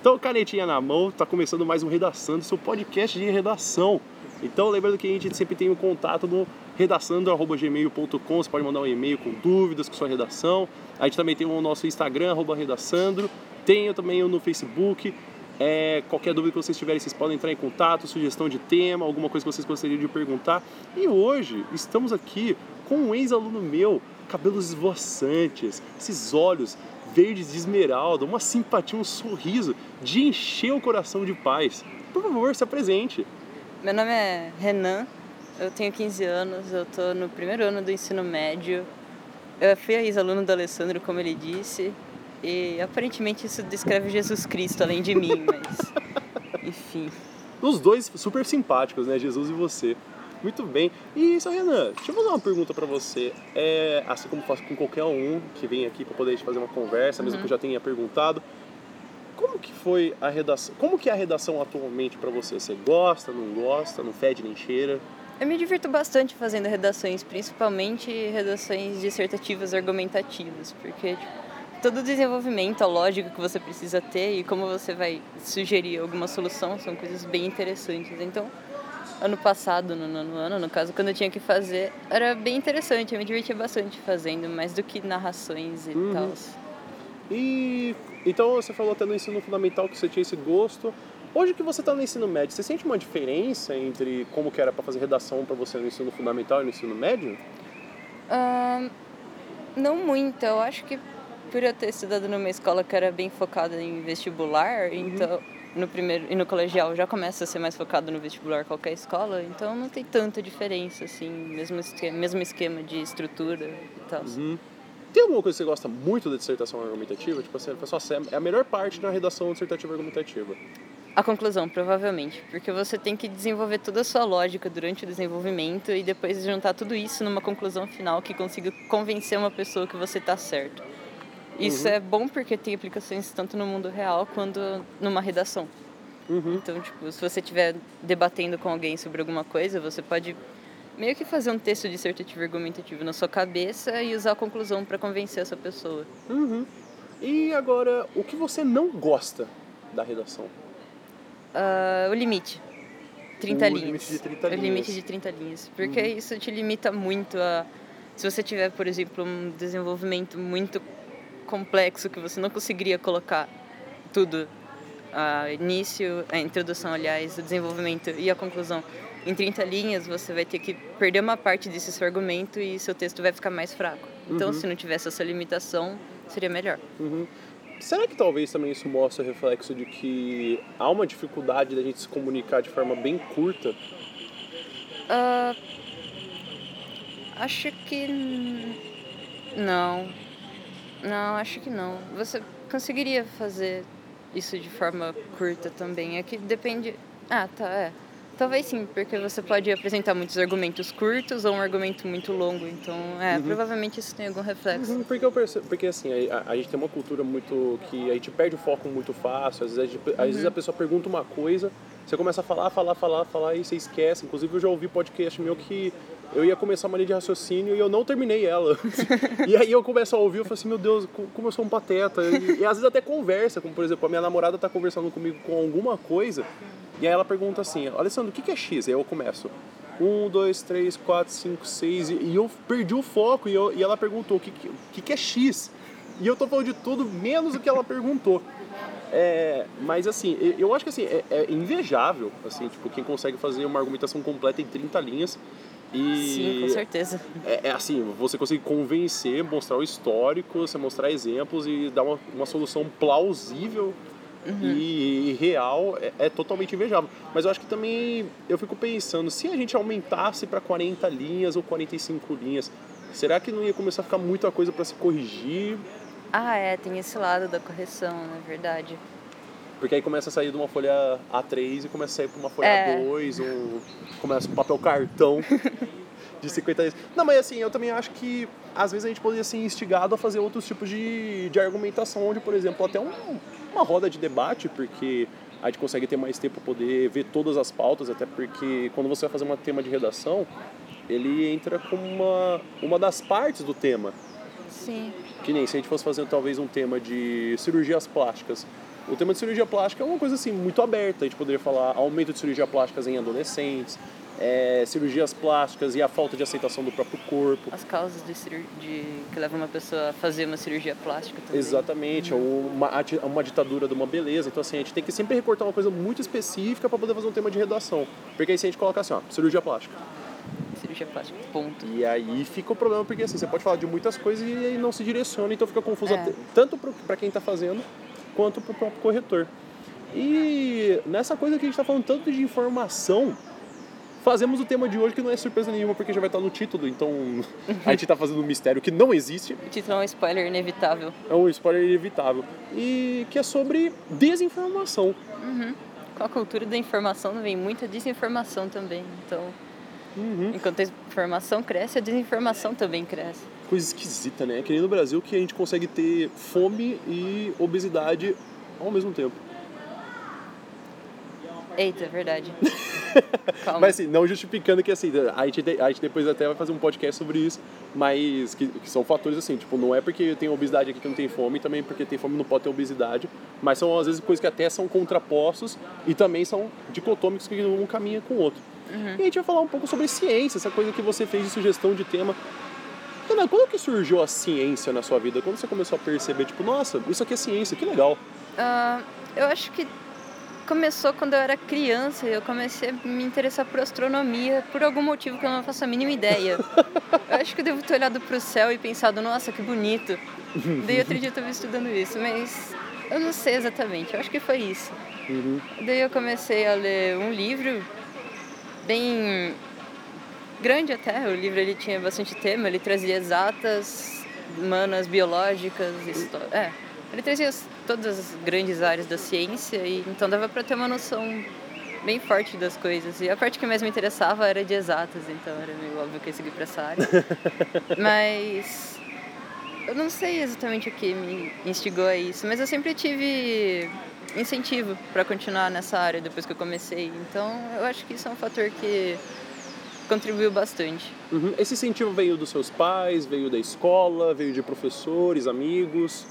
Então, canetinha na mão, tá começando mais um Redaçando, seu podcast de redação. Então, lembrando que a gente sempre tem um contato no redaçando.gmail.com, você pode mandar um e-mail com dúvidas, com sua redação. A gente também tem o nosso Instagram, redaçandro. Tenho também no Facebook. É, qualquer dúvida que vocês tiverem, vocês podem entrar em contato, sugestão de tema, alguma coisa que vocês gostariam de perguntar. E hoje estamos aqui com um ex-aluno meu, cabelos esvoaçantes, esses olhos verdes de esmeralda, uma simpatia, um sorriso de encher o coração de paz. Por favor, se apresente. Meu nome é Renan, eu tenho 15 anos, eu estou no primeiro ano do ensino médio. Eu fui ex-aluno do Alessandro, como ele disse, e aparentemente isso descreve Jesus Cristo além de mim, mas. Enfim. Os dois super simpáticos, né? Jesus e você. Muito bem. E isso, Renan, deixa eu fazer uma pergunta para você. É, assim como faço com qualquer um que vem aqui para poder fazer uma conversa, mesmo uhum. que eu já tenha perguntado. Como que foi a redação? Como que é a redação atualmente para você? Você gosta, não gosta, não fede nem cheira? Eu me divirto bastante fazendo redações, principalmente redações dissertativas argumentativas, porque tipo, todo o desenvolvimento, a lógica que você precisa ter e como você vai sugerir alguma solução são coisas bem interessantes. Então, ano passado, no nono ano, no caso, quando eu tinha que fazer, era bem interessante, eu me divertia bastante fazendo, mais do que narrações e uhum. tal. E então você falou até no ensino fundamental que você tinha esse gosto. Hoje que você está no ensino médio, você sente uma diferença entre como que era para fazer redação para você no ensino fundamental e no ensino médio? Uh, não muito. Eu acho que por eu ter estudado numa escola que era bem focada em vestibular, uhum. então no primeiro e no colegial já começa a ser mais focado no vestibular qualquer escola, então não tem tanta diferença assim, mesmo esquema, mesmo esquema de estrutura e tal. Uhum. Tem alguma coisa que você gosta muito da dissertação argumentativa? Tipo assim, pessoal, é a melhor parte da redação dissertativa argumentativa. A conclusão, provavelmente, porque você tem que desenvolver toda a sua lógica durante o desenvolvimento e depois juntar tudo isso numa conclusão final que consiga convencer uma pessoa que você está certo. Isso uhum. é bom porque tem aplicações tanto no mundo real quanto numa redação. Uhum. Então, tipo, se você estiver debatendo com alguém sobre alguma coisa, você pode meio que fazer um texto dissertativo argumentativo na sua cabeça e usar a conclusão para convencer essa pessoa. Uhum. E agora, o que você não gosta da redação? Uh, o limite. 30 o linhas. Limite de 30 linhas. O limite de 30 linhas. Porque uhum. isso te limita muito a. Se você tiver, por exemplo, um desenvolvimento muito complexo que você não conseguiria colocar tudo, a início, a introdução, aliás, o desenvolvimento e a conclusão em 30 linhas, você vai ter que perder uma parte desse seu argumento e seu texto vai ficar mais fraco. Então, uhum. se não tivesse essa limitação, seria melhor. Uhum. Será que talvez também isso mostre o reflexo de que há uma dificuldade da gente se comunicar de forma bem curta? Uh, acho que não. Não, acho que não. Você conseguiria fazer isso de forma curta também. É que depende. Ah, tá, é. Talvez sim, porque você pode apresentar muitos argumentos curtos ou um argumento muito longo. Então, é, uhum. provavelmente isso tem algum reflexo. Uhum, porque, eu percebo, porque assim, a, a, gente tem uma cultura muito. que a gente perde o foco muito fácil. Às vezes, a, às vezes a uhum. pessoa pergunta uma coisa, você começa a falar, falar, falar, falar e você esquece. Inclusive, eu já ouvi podcast meu que eu ia começar uma linha de raciocínio e eu não terminei ela. e aí eu começo a ouvir, eu falo assim, meu Deus, como eu sou um pateta. E, e às vezes até conversa, como por exemplo, a minha namorada tá conversando comigo com alguma coisa, e aí ela pergunta assim, Alessandro, o que é X? Aí eu começo. Um, dois, três, quatro, cinco, seis, e eu perdi o foco, e, eu, e ela perguntou o que, que, que é X? E eu tô falando de tudo menos o que ela perguntou. É, mas assim, eu acho que assim, é, é, invejável, assim, tipo, quem consegue fazer uma argumentação completa em 30 linhas. E Sim, com certeza. É, é, assim, você consegue convencer, mostrar o histórico, você mostrar exemplos e dar uma, uma solução plausível uhum. e, e, real, é, é, totalmente invejável. Mas eu acho que também, eu fico pensando, se a gente aumentasse para 40 linhas ou 45 linhas, será que não ia começar a ficar muita coisa para se corrigir? Ah, é, tem esse lado da correção, na é verdade. Porque aí começa a sair de uma folha A3 e começa a sair para uma folha é. A2, ou começa um papel cartão de 50 vezes. Não, mas assim, eu também acho que às vezes a gente poderia ser instigado a fazer outros tipos de, de argumentação, onde, por exemplo, até um, uma roda de debate, porque a gente consegue ter mais tempo para poder ver todas as pautas, até porque quando você vai fazer um tema de redação, ele entra como uma, uma das partes do tema. Sim. Que nem se a gente fosse fazer talvez um tema de cirurgias plásticas o tema de cirurgia plástica é uma coisa assim muito aberta. A gente poderia falar aumento de cirurgia plásticas em adolescentes, é, cirurgias plásticas e a falta de aceitação do próprio corpo. As causas de, de que levam uma pessoa a fazer uma cirurgia plástica também. Exatamente, uhum. uma, uma ditadura de uma beleza. Então, assim, a gente tem que sempre recortar uma coisa muito específica para poder fazer um tema de redação. Porque aí se a gente coloca assim, ó, cirurgia plástica. Cirurgia plástica, ponto. E aí fica o problema, porque assim, você pode falar de muitas coisas e não se direciona, então fica confuso é. tanto para quem está fazendo quanto para o próprio corretor. E nessa coisa que a gente está falando tanto de informação, fazemos o tema de hoje que não é surpresa nenhuma porque já vai estar no título, então a gente está fazendo um mistério que não existe. O título é um spoiler inevitável. É um spoiler inevitável. E que é sobre desinformação. Uhum. Com a cultura da informação vem muita desinformação também. Então, uhum. enquanto a informação cresce, a desinformação também cresce. Coisa esquisita, né? É que nem no Brasil que a gente consegue ter fome e obesidade ao mesmo tempo. Eita, é verdade. Calma. Mas assim, não justificando que assim, a gente, a gente depois até vai fazer um podcast sobre isso, mas que, que, são fatores assim, tipo, não é porque tenho obesidade aqui que não tem fome, também porque tem fome não pode ter obesidade, mas são às vezes coisas que até são contrapostos e também são dicotômicos que um caminha com o outro. Uhum. E a gente vai falar um pouco sobre ciência, essa coisa que você fez de sugestão de tema. Ana, quando que surgiu a ciência na sua vida? Quando você começou a perceber, tipo, nossa, isso aqui é ciência, que legal? Uh, eu acho que começou quando eu era criança. Eu comecei a me interessar por astronomia por algum motivo que eu não faço a mínima ideia. Eu acho que eu devo ter olhado para o céu e pensado, nossa, que bonito. Daí outro dia eu estava estudando isso, mas eu não sei exatamente. Eu acho que foi isso. Uhum. Daí eu comecei a ler um livro bem grande até. O livro ele tinha bastante tema. Ele trazia exatas, humanas, biológicas, história. É, ele trazia todas as grandes áreas da ciência e então dava para ter uma noção bem forte das coisas. E a parte que mais me interessava era de exatas, então era meio óbvio que eu ia seguir para essa área. mas eu não sei exatamente o que me instigou a isso, mas eu sempre tive incentivo para continuar nessa área depois que eu comecei. Então eu acho que isso é um fator que contribuiu bastante. Uhum. Esse incentivo veio dos seus pais, veio da escola, veio de professores, amigos?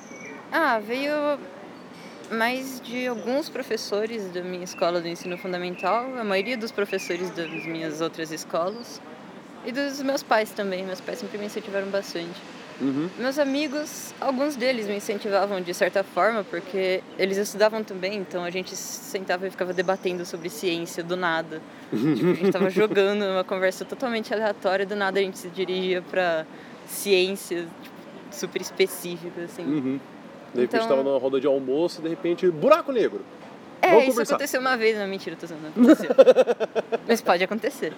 Ah, veio mais de alguns professores da minha escola do ensino fundamental, a maioria dos professores das minhas outras escolas e dos meus pais também. Meus pais sempre me incentivaram bastante. Uhum. Meus amigos, alguns deles me incentivavam de certa forma, porque eles estudavam também, então a gente sentava e ficava debatendo sobre ciência do nada. tipo, a gente estava jogando uma conversa totalmente aleatória, do nada a gente se dirigia para ciência tipo, super específica, assim. Uhum. De repente então... tava numa roda de almoço, de repente, buraco negro. É, Vamos isso conversar. aconteceu uma vez, não, mentira, tô usando, aconteceu. Mas pode acontecer.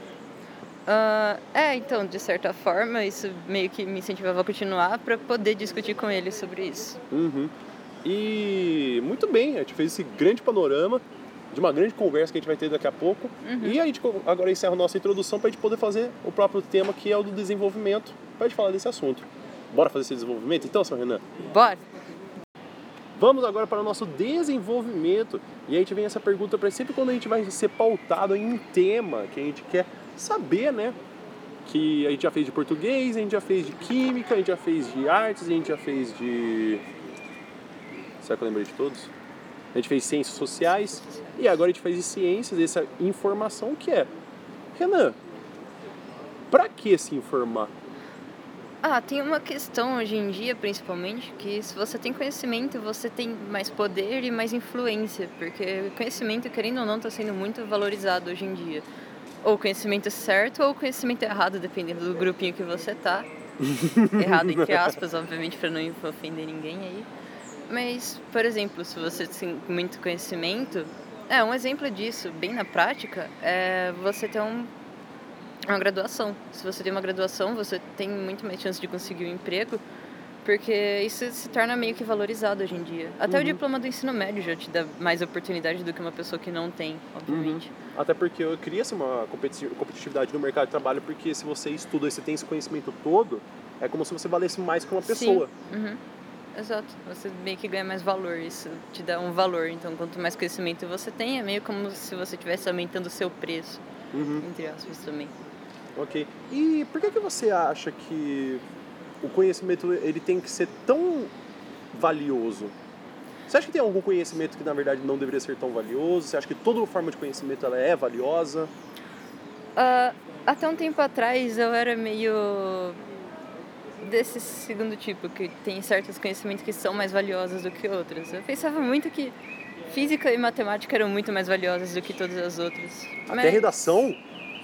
Uh, é, então, de certa forma, isso meio que me incentivava a continuar para poder discutir com ele sobre isso. Uhum. E muito bem, a gente fez esse grande panorama de uma grande conversa que a gente vai ter daqui a pouco. Uhum. E a gente agora encerra a nossa introdução para a gente poder fazer o próprio tema que é o do desenvolvimento, para a gente falar desse assunto. Bora fazer esse desenvolvimento então, seu Renan? Bora! Vamos agora para o nosso desenvolvimento. E a gente vem essa pergunta para sempre quando a gente vai ser pautado em um tema que a gente quer saber, né? Que a gente já fez de português, a gente já fez de química, a gente já fez de artes, a gente já fez de. Será que eu lembrei de todos? A gente fez ciências sociais e agora a gente faz de ciências, essa informação que é. Renan, para que se informar? Ah, tem uma questão hoje em dia, principalmente, que se você tem conhecimento, você tem mais poder e mais influência, porque conhecimento, querendo ou não, está sendo muito valorizado hoje em dia. Ou conhecimento certo ou conhecimento errado, dependendo do grupinho que você tá. errado entre aspas, obviamente, para não ofender ninguém aí. Mas, por exemplo, se você tem muito conhecimento, é um exemplo disso, bem na prática, é você ter um uma graduação. Se você tem uma graduação, você tem muito mais chance de conseguir um emprego, porque isso se torna meio que valorizado hoje em dia. Até uhum. o diploma do ensino médio já te dá mais oportunidade do que uma pessoa que não tem, obviamente. Uhum. Até porque eu cria uma competitividade no mercado de trabalho, porque se você estuda e você tem esse conhecimento todo, é como se você valesse mais que uma pessoa. Sim. Uhum. Exato, você meio que ganha mais valor, isso te dá um valor. Então, quanto mais conhecimento você tem, é meio como se você estivesse aumentando o seu preço, uhum. entre aspas também. Ok. E por que, que você acha que o conhecimento ele tem que ser tão valioso? Você acha que tem algum conhecimento que na verdade não deveria ser tão valioso? Você acha que toda forma de conhecimento ela é valiosa? Uh, até um tempo atrás eu era meio desse segundo tipo, que tem certos conhecimentos que são mais valiosos do que outros. Eu pensava muito que física e matemática eram muito mais valiosas do que todas as outras. Até Mas... redação?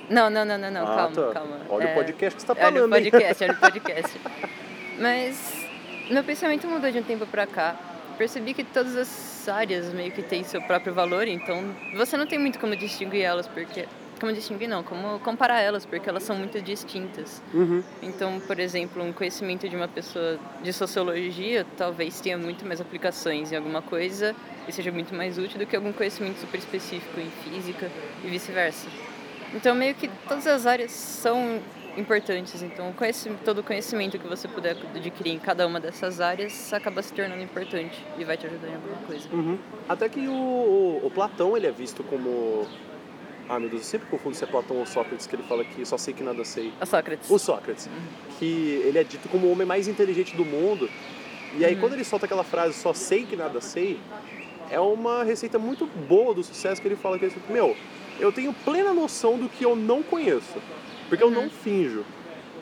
Não, não, não, não, não. Ah, calma, tá. calma. Olha é... o podcast que você está falando. Olha o podcast, olha o podcast. Mas meu pensamento mudou de um tempo para cá. Percebi que todas as áreas meio que têm seu próprio valor, então você não tem muito como distinguir elas, porque como distinguir não, como comparar elas, porque elas são muito distintas. Uhum. Então, por exemplo, um conhecimento de uma pessoa de sociologia talvez tenha muito mais aplicações em alguma coisa e seja muito mais útil do que algum conhecimento super específico em física e vice-versa. Então, meio que todas as áreas são importantes. Então, todo o conhecimento que você puder adquirir em cada uma dessas áreas acaba se tornando importante e vai te ajudar em alguma coisa. Uhum. Até que o, o, o Platão ele é visto como ah, meu Deus, eu sempre confundo se é Platão ou Sócrates, que ele fala que só sei que nada sei. O Sócrates. O Sócrates. Uhum. Que ele é dito como o homem mais inteligente do mundo. E aí, uhum. quando ele solta aquela frase, só sei que nada sei, é uma receita muito boa do sucesso que ele fala que ele meu, eu tenho plena noção do que eu não conheço. Porque eu não uhum. finjo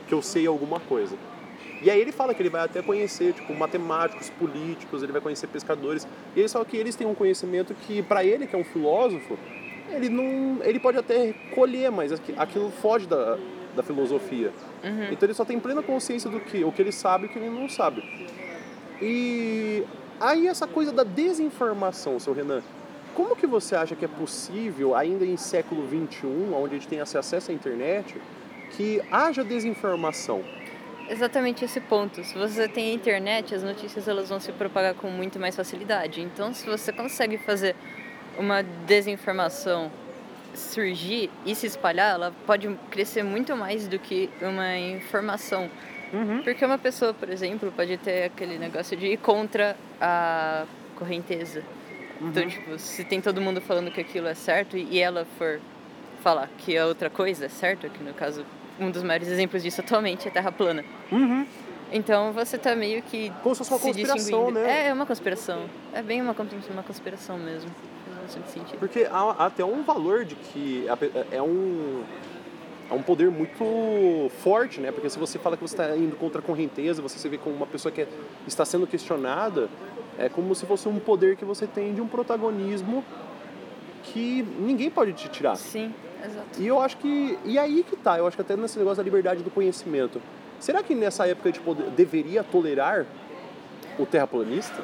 que eu sei alguma coisa. E aí ele fala que ele vai até conhecer, tipo, matemáticos, políticos, ele vai conhecer pescadores. E ele fala que eles têm um conhecimento que, para ele, que é um filósofo, ele não. ele pode até colher, mas aquilo foge da, da filosofia. Uhum. Então ele só tem plena consciência do que o que ele sabe e o que ele não sabe. E aí essa coisa da desinformação, seu Renan, como que você acha que é possível, ainda em século XXI, onde a gente tem acesso à internet, que haja desinformação? Exatamente esse ponto. Se você tem a internet, as notícias elas vão se propagar com muito mais facilidade. Então, se você consegue fazer uma desinformação surgir e se espalhar, ela pode crescer muito mais do que uma informação. Uhum. Porque uma pessoa, por exemplo, pode ter aquele negócio de ir contra a correnteza. Então, uhum. Então, tipo, se tem todo mundo falando que aquilo é certo e ela for falar que a outra coisa é certa, que no caso, um dos maiores exemplos disso atualmente é a Terra plana. Uhum. Então você tá meio que. Como se fosse uma conspiração, né? É, é uma conspiração. É bem uma, uma conspiração mesmo sentido. Porque há, até um valor de que é um é um poder muito forte, né? Porque se você fala que você está indo contra a correnteza, você se vê como uma pessoa que é, está sendo questionada, é como se fosse um poder que você tem de um protagonismo que ninguém pode te tirar. Sim, exato. E eu acho que e aí que tá, eu acho que até nesse negócio da liberdade do conhecimento. Será que nessa época a gente deveria tolerar o terraplanista?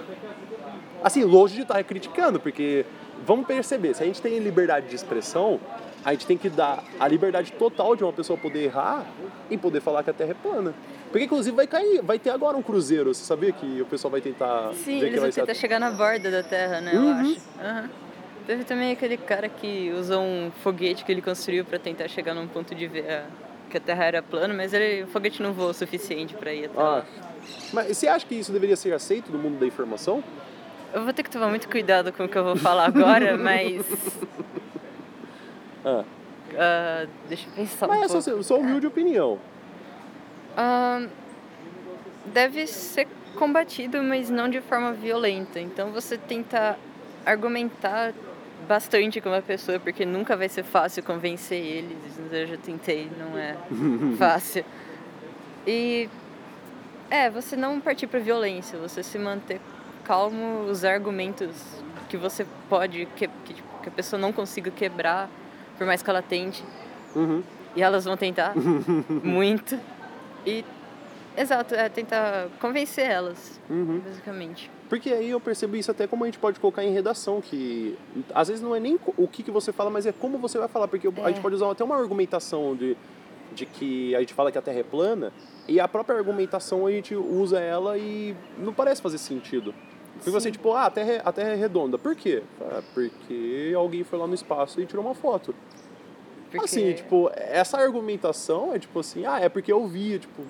Assim, longe de estar criticando, porque vamos perceber, se a gente tem liberdade de expressão, a gente tem que dar a liberdade total de uma pessoa poder errar e poder falar que a Terra é plana. Porque inclusive vai cair, vai ter agora um cruzeiro. Você sabia que o pessoal vai tentar. Sim, eles vão tentar chegar na borda da Terra, né? Uhum. Eu acho. Uhum. Teve também aquele cara que usou um foguete que ele construiu para tentar chegar num ponto de ver que a Terra era plana, mas ele, o foguete não voou o suficiente para ir até ah. lá. Mas você acha que isso deveria ser aceito no mundo da informação? Eu vou ter que tomar muito cuidado com o que eu vou falar agora, mas. Ah. Uh, deixa eu pensar mas um é só, só humilde opinião. Uh, deve ser combatido, mas não de forma violenta. Então você tenta argumentar bastante com uma pessoa, porque nunca vai ser fácil convencer eles. Eu já tentei, não é fácil. E é, você não partir para violência, você se manter calmo os argumentos que você pode, que, que, que, a pessoa não consiga quebrar, por mais que ela tente. Uhum. E elas vão tentar muito. E, exato, é tentar convencer elas, uhum. basicamente. Porque aí eu percebo isso até como a gente pode colocar em redação, que às vezes não é nem o que, que você fala, mas é como você vai falar. Porque é. a gente pode usar até uma argumentação de, de que a gente fala que a Terra é plana, e a própria argumentação a gente usa ela e não parece fazer sentido. Porque você, tipo, ah, a terra, é, a terra é redonda. Por quê? Ah, porque alguém foi lá no espaço e tirou uma foto. Porque... Assim, tipo, essa argumentação é tipo assim, ah, é porque eu vi, tipo.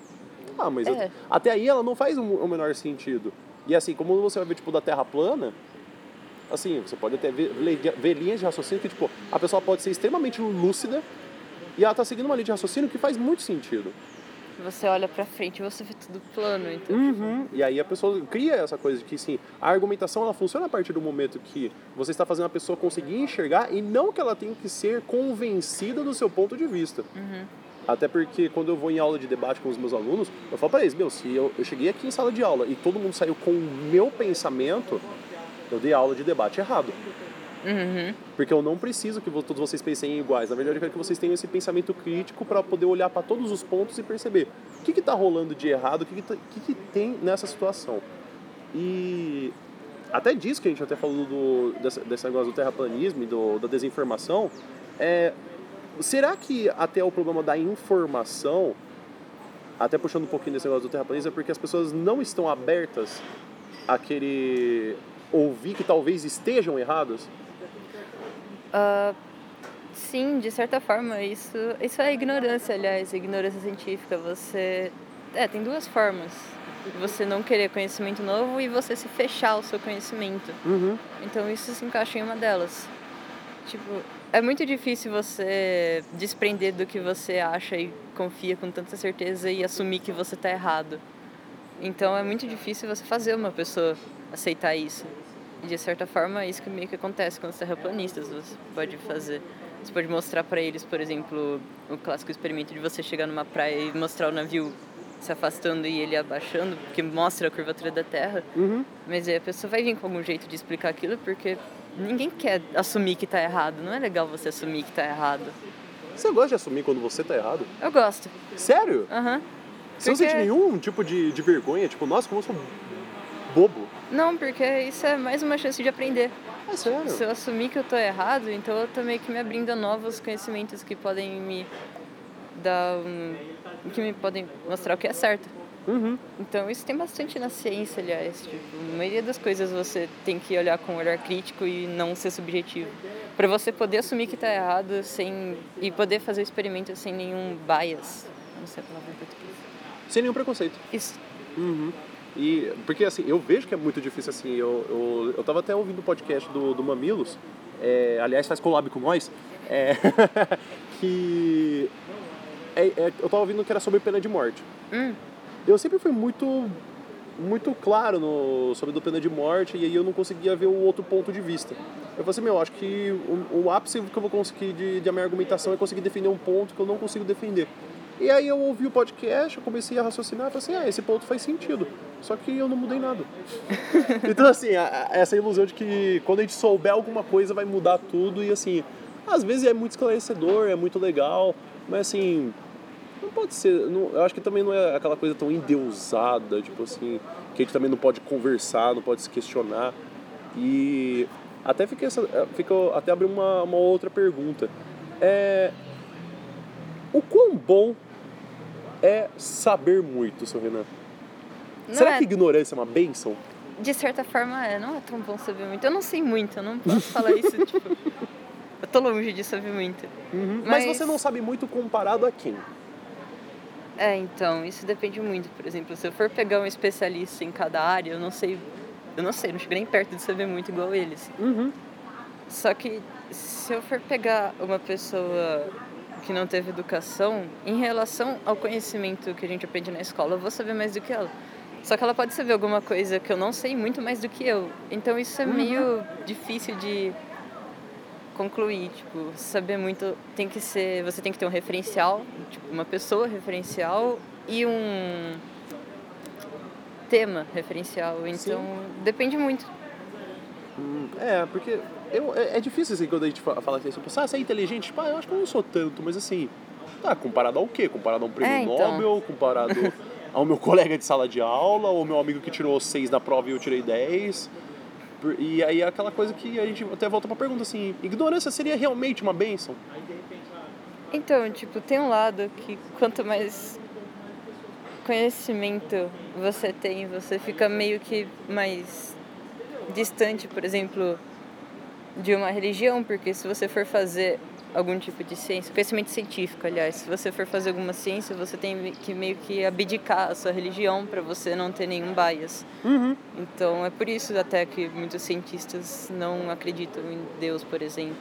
Ah, mas é. eu, até aí ela não faz o menor sentido. E assim, como você vai ver, tipo, da Terra plana, assim, você pode até ver, ver linhas de raciocínio que, tipo, a pessoa pode ser extremamente lúcida e ela tá seguindo uma linha de raciocínio que faz muito sentido. Você olha pra frente e você vê tudo plano. Então, Uhum. E aí a pessoa cria essa coisa de que, sim, a argumentação ela funciona a partir do momento que você está fazendo a pessoa conseguir enxergar e não que ela tenha que ser convencida do seu ponto de vista. Até porque quando eu vou em aula de debate com os meus alunos, eu falo para eles, meu, se eu, eu cheguei aqui em sala de aula e todo mundo saiu com o meu pensamento, eu dei aula de debate errado. Porque eu não preciso que todos vocês pensem iguais. Na verdade, eu quero que vocês tenham esse pensamento crítico para poder olhar para todos os pontos e perceber o que está rolando de errado, o que, que, tá- que, que tem nessa situação. E até disso que a gente até falou do, desse, desse negócio do terraplanismo e do, da desinformação, é, será que até o problema da informação, até puxando um pouquinho desse negócio do terraplanismo, é porque as pessoas não estão abertas a querer ouvir que talvez estejam errados? sim, de certa forma, isso, isso é ignorância, aliás, ignorância científica. Você. É, tem duas formas. Você não querer conhecimento novo e você se fechar ao seu conhecimento. Uhum. Então isso se encaixa em uma delas. Tipo, é muito difícil você desprender do que você acha e confia com tanta certeza e assumir que você tá errado. Então é muito difícil você fazer uma pessoa aceitar isso. E de certa forma é isso que meio que acontece com os terraplanistas. Você pode fazer. Você pode mostrar para eles, por exemplo, o clássico experimento de você chegar numa praia e mostrar o navio se afastando e ele abaixando, porque mostra a curvatura da Terra. Uhum. Mas aí a pessoa vai vir com algum jeito de explicar aquilo, porque ninguém quer assumir que tá errado. Não é legal você assumir que tá errado. Você gosta de assumir quando você tá errado? Eu gosto. Sério? Aham. Você não Porque- sente nenhum tipo de, de vergonha? Tipo, nossa, como eu sou bobo. Não, porque isso é mais uma chance de aprender. É sério? Se eu assumir que eu tô errado, então eu tô meio que me abrindo a novos conhecimentos que podem me dar um... que me podem mostrar o que é certo. Uhum. Então isso tem bastante na ciência, aliás. Tipo, a maioria das coisas você tem que olhar com um olhar crítico e não ser subjetivo. Para você poder assumir que tá errado sem e poder fazer o experimento sem nenhum bias. Não sei a palavra em português. Sem nenhum preconceito. Isso. Uhum. E, porque assim, eu vejo que é muito difícil assim. Eu, eu, eu tava até ouvindo o podcast do, do Mamilos, é, aliás, faz collab com nós, é, que é, é, eu tava ouvindo que era sobre pena de morte. Hum. Eu sempre fui muito muito claro no, sobre a pena de morte e aí eu não conseguia ver o outro ponto de vista. Eu falei assim, meu, acho que o, o ápice que eu vou conseguir de, de minha argumentação é conseguir defender um ponto que eu não consigo defender. E aí eu ouvi o podcast, eu comecei a raciocinar falei assim, ah, esse ponto faz sentido. Só que eu não mudei nada. então assim, a- a- essa ilusão de que quando a gente souber alguma coisa vai mudar tudo e assim, às vezes é muito esclarecedor, é muito legal, mas assim, não pode ser. não- eu acho que também não é aquela coisa tão endeusada, tipo assim, que a gente também não pode conversar, não pode se questionar. E até fiquei essa, fica, até abrir uma, uma outra pergunta. É, o quão bom é saber muito, seu Renan? Não Será é- que ignorância é uma benção? De certa forma é, não é tão bom saber muito. Eu não sei muito, eu não posso falar isso, tipo. Eu tô longe de saber muito. Mas... você não sabe muito comparado a quem? É, então, isso depende muito. Por exemplo, se eu for pegar um especialista em cada área, eu não sei. Eu não sei, não chego nem perto de saber muito igual eles. Uhum. Só que se eu for pegar uma pessoa que não teve educação, em relação ao conhecimento que a gente aprende na escola, eu vou saber mais do que ela. Só que ela pode saber alguma coisa que eu não sei muito mais do que eu. Então isso é meio difícil de concluir, tipo, saber muito tem que ser, você tem que ter um referencial, tipo, uma pessoa referencial e um tema referencial. Então, depende muito. Hum, É, porque eu, é, é difícil assim quando a gente fa- fala assim, tipo, ah, você é inteligente? Tipo, ah, eu acho que eu não sou tanto, mas assim, tá, comparado ao quê? Comparado a um prêmio É, então. Nobel, comparado ao meu colega de sala de aula, ou meu amigo que tirou seis na prova e eu tirei 10. Por- E aí é aquela coisa que a gente até volta pra pergunta assim, ignorância seria realmente uma bênção? Então, tipo, tem um lado que quanto mais conhecimento você tem, você fica meio que mais distante, por exemplo, de uma religião, porque se você for fazer algum tipo de ciência, conhecimento científico, aliás, se você for fazer alguma ciência, você tem que meio que abdicar a sua religião para você não ter nenhum bias. Então, é por isso até que muitos cientistas não acreditam em Deus, por exemplo.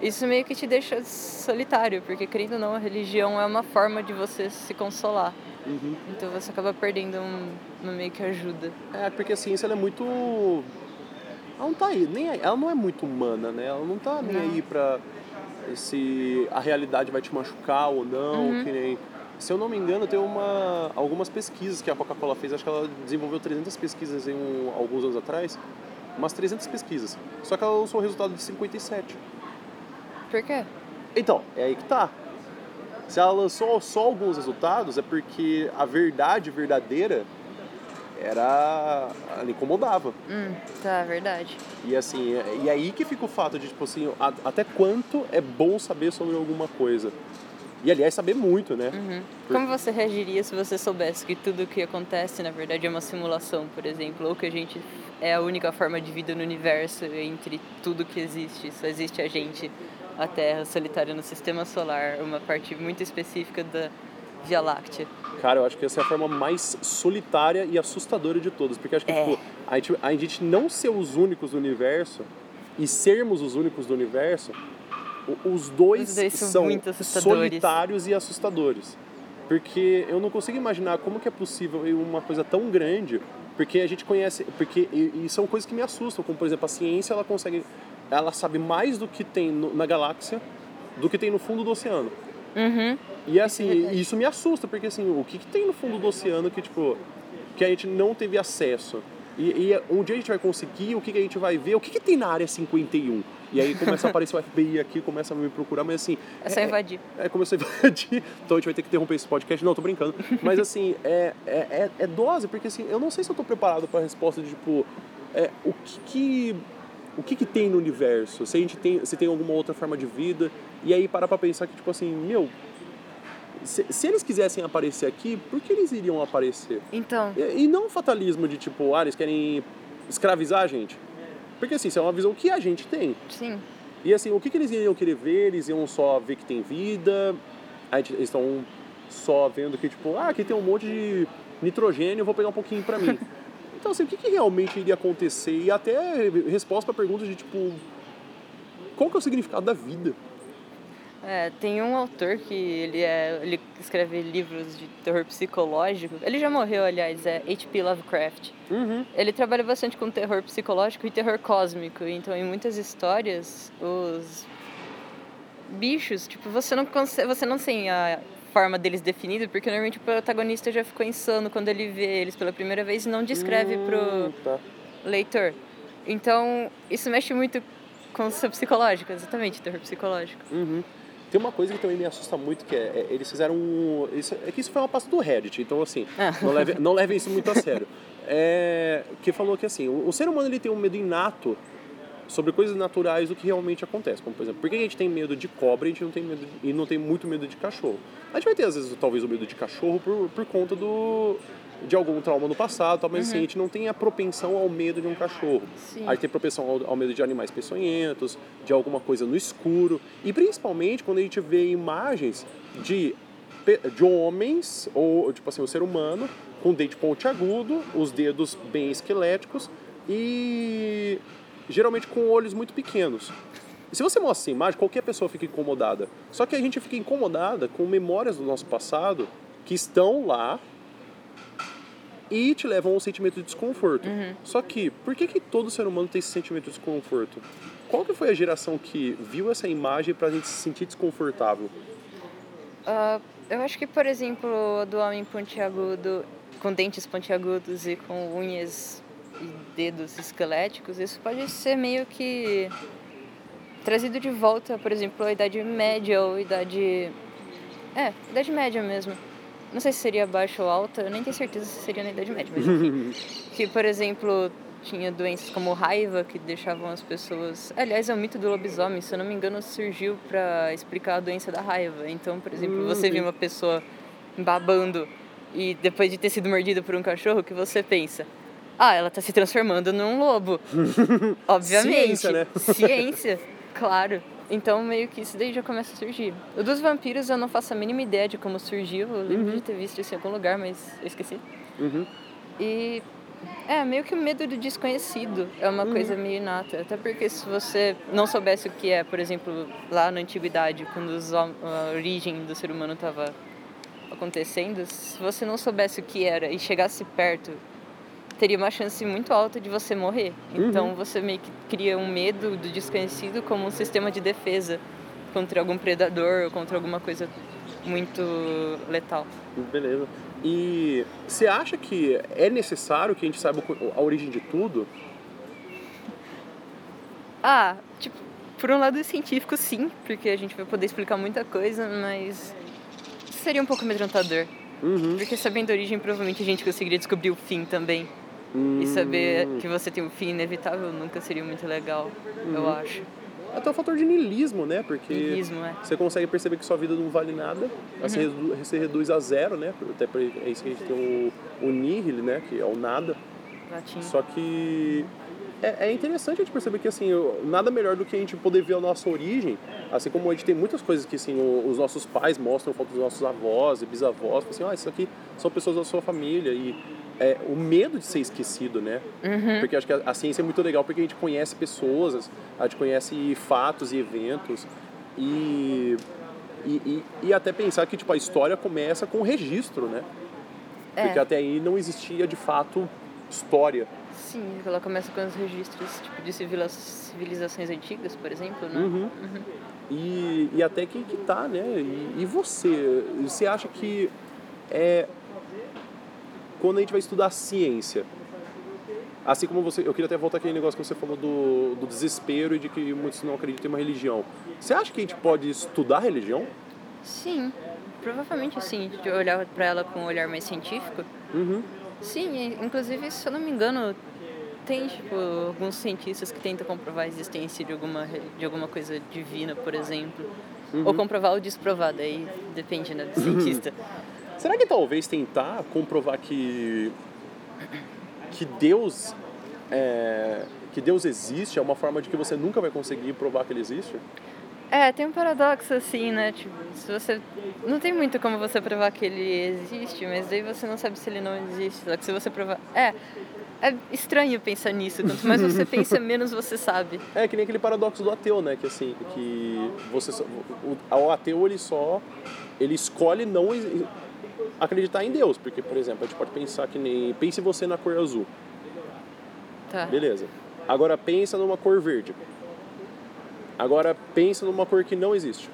Isso meio que te deixa solitário, porque querendo ou não, a religião é uma forma de você se consolar. Uhum. Então você acaba perdendo um, meio que ajuda. É, porque a ciência é muito. Ela não tá aí, nem aí. Ela não é muito humana, né? Ela não tá nem Não. aí pra se a realidade vai te machucar ou não, Uhum. que nem. Se eu não me engano, tem uma, algumas pesquisas que a Coca-Cola fez. Acho que ela desenvolveu 300 pesquisas em um- alguns anos atrás. Umas 300 pesquisas. Só que ela lançou o resultado de 57. Por quê? Então, é aí que tá. Se ela lançou só alguns resultados, é porque a verdade verdadeira era. ela incomodava. Hum, tá, verdade. E assim, é- e aí que fica o fato de, tipo assim, até quanto é bom saber sobre alguma coisa. E aliás, saber muito, né? Uhum. Por- Como você reagiria se você soubesse que tudo o que acontece, na verdade, é uma simulação, por exemplo, ou que a gente é a única forma de vida no universo entre tudo que existe, só existe a gente, a Terra solitária no Sistema Solar, uma parte muito específica da Via Láctea. Cara, eu acho que essa é a forma mais solitária e assustadora de todas. Porque acho que, É. tipo, a gente, a gente não ser os únicos do universo e sermos os únicos do universo, os dois, Os dois são são solitários e assustadores. Porque eu não consigo imaginar como que é possível uma coisa tão grande, porque a gente conhece, porque e, e são coisas que me assustam, como por exemplo, a ciência, ela consegue ela sabe mais do que tem no- na galáxia do que tem no fundo do oceano. Uhum. E assim, isso me assusta, porque assim, o que, que tem no fundo do oceano que, tipo, que a gente não teve acesso? E, e dia a gente vai conseguir, o que, que a gente vai ver? O que, que tem na área 51? E aí começa a aparecer o FBI aqui, começa a me procurar, mas assim. É só invadir. É, começou a invadir, então a gente vai ter que interromper esse podcast. Não, tô brincando. Mas assim, é, é, é, é dose, porque assim, eu não sei se eu tô preparado pra resposta de tipo, é, o que que. O que, que tem no universo? Se a gente tem, se tem alguma outra forma de vida? E aí parar pra pensar que, tipo assim, meu, se, se eles quisessem aparecer aqui, por que eles iriam aparecer? Então, E, e não um fatalismo de tipo, ah, eles querem escravizar a gente. Porque assim, isso é uma visão que a gente tem. sim. E assim, o que, que eles iriam querer ver? Eles iam só ver que tem vida, a gente, eles estão só vendo que, tipo, ah, aqui tem um monte de nitrogênio, vou pegar um pouquinho pra mim. Então, assim, o que, que realmente iria acontecer? E até resposta pra perguntas de, tipo, qual que é o significado da vida? É, tem um autor que ele, é, ele escreve livros de terror psicológico. Ele já morreu, aliás, é H.P. Lovecraft. Uhum. Ele trabalha bastante com terror psicológico e terror cósmico. Então, em muitas histórias, os bichos, tipo, você não consegue, você não tem a forma deles definida, porque normalmente o protagonista já ficou insano quando ele vê eles pela primeira vez e não descreve pro Hum, tá. leitor. Então, isso mexe muito com o seu psicológico, exatamente, terror psicológico. Uhum. Tem uma coisa que também me assusta muito, que é, é, eles fizeram um... Isso, é que isso foi uma pasta do Reddit, então assim, Ah. não, leve, não levem isso muito a sério. É, que falou que assim, o, o ser humano ele tem um medo inato sobre coisas naturais do que realmente acontece. Como, por exemplo, por que a gente tem medo de cobra e a gente não tem medo de- e não tem muito medo de cachorro? A gente vai ter, às vezes, talvez o medo de cachorro por, por conta do, de algum trauma no passado, tal, mas assim, a gente não tem a propensão ao medo de um cachorro. Sim. A gente tem propensão ao, ao medo de animais peçonhentos, de alguma coisa no escuro. E principalmente quando a gente vê imagens de, de homens, ou tipo assim, o ser humano, com dente pontiagudo, os dedos bem esqueléticos e geralmente com olhos muito pequenos. Se você mostra essa imagem, qualquer pessoa fica incomodada. Só que a gente fica incomodada com memórias do nosso passado que estão lá e te levam a um sentimento de desconforto. Só que, por que, que todo ser humano tem esse sentimento de desconforto? Qual que foi a geração que viu essa imagem pra gente se sentir desconfortável? Ah, eu acho que, por exemplo, a do homem pontiagudo, com dentes pontiagudos e com unhas e dedos esqueléticos, isso pode ser meio que trazido de volta, por exemplo, à Idade Média ou Idade. É, Idade Média mesmo. Não sei se seria baixa ou alta, eu nem tenho certeza se seria na Idade Média, mas enfim. que, por exemplo, tinha doenças como raiva que deixavam as pessoas. Aliás, é o mito do lobisomem, se eu não me engano, surgiu para explicar a doença da raiva. Então, por exemplo, Hum, você vê uma pessoa babando e depois de ter sido mordida por um cachorro, o que você pensa? Ah, ela tá se transformando num lobo. Obviamente. Ciência, né? Ciência, claro. Então, meio que isso daí já começa a surgir. O dos vampiros eu não faço a mínima ideia de como surgiu. Eu lembro Uhum. de ter visto isso em algum lugar, mas eu esqueci. Uhum. E é meio que o medo do desconhecido é uma coisa meio inata. Até porque se você não soubesse o que é, por exemplo, lá na antiguidade, quando os a origem do ser humano estava acontecendo, se você não soubesse o que era e chegasse perto, teria uma chance muito alta de você morrer. Então Uhum. você meio que cria um medo do desconhecido como um sistema de defesa contra algum predador ou contra alguma coisa muito letal. Beleza. E você acha que é necessário que a gente saiba a origem de tudo? Ah, tipo, por um lado científico sim, porque a gente vai poder explicar muita coisa, mas seria um pouco amedrontador. Uhum. Porque sabendo a origem, provavelmente a gente conseguiria descobrir o fim também. E saber Hum. que você tem um fim inevitável nunca seria muito legal, eu Uhum. acho. Até o fator de niilismo, né? Porque Niilismo, é. você consegue perceber que sua vida não vale nada, aí você, redu- reduz a zero, né? Até é isso que a gente tem o, o nihil, né? Que é o nada. Latim. Só que é, é interessante a gente perceber que assim, nada melhor do que a gente poder ver a nossa origem, assim como a gente tem muitas coisas que assim, os nossos pais mostram fotos dos nossos avós e bisavós, assim, ah, isso aqui são pessoas da sua família e é, o medo de ser esquecido, né? Porque acho que a, a ciência é muito legal porque a gente conhece pessoas, a gente conhece fatos e eventos e e, e, e até pensar que tipo a história começa com o registro, né? É. Porque até aí não existia de fato história. Sim, ela começa com os registros tipo, de civilizações antigas, por exemplo, né? Uhum. E, e até que, que tá, né? E, e você? Você acha que é quando a gente vai estudar ciência, assim como você, eu queria até voltar aquele negócio que você falou do, do desespero e de que muitos não acreditam em uma religião. Você acha que a gente pode estudar religião? Sim, provavelmente sim, de olhar pra ela com um olhar mais científico. Uhum. Sim, inclusive, se eu não me engano, tem tipo alguns cientistas que tentam comprovar a existência de alguma de alguma coisa divina, por exemplo, ou comprovar ou desprovar, daí depende né, do cientista. Será que talvez tentar comprovar que que Deus é, que Deus existe é uma forma de que você nunca vai conseguir provar que ele existe? É, tem um paradoxo assim, né? Tipo, se você. Não tem muito como você provar que ele existe, mas daí você não sabe se ele não existe. Só que se você provar. É. É estranho pensar nisso. Quanto mais você pensa, menos você sabe. É que nem aquele paradoxo do ateu, né? Que assim, que você só, o, o ateu ele só ele escolhe não acreditar em Deus, porque por exemplo, a gente pode pensar que nem pense você na cor azul, Tá. beleza? Agora pensa numa cor verde. Agora pensa numa cor que não existe.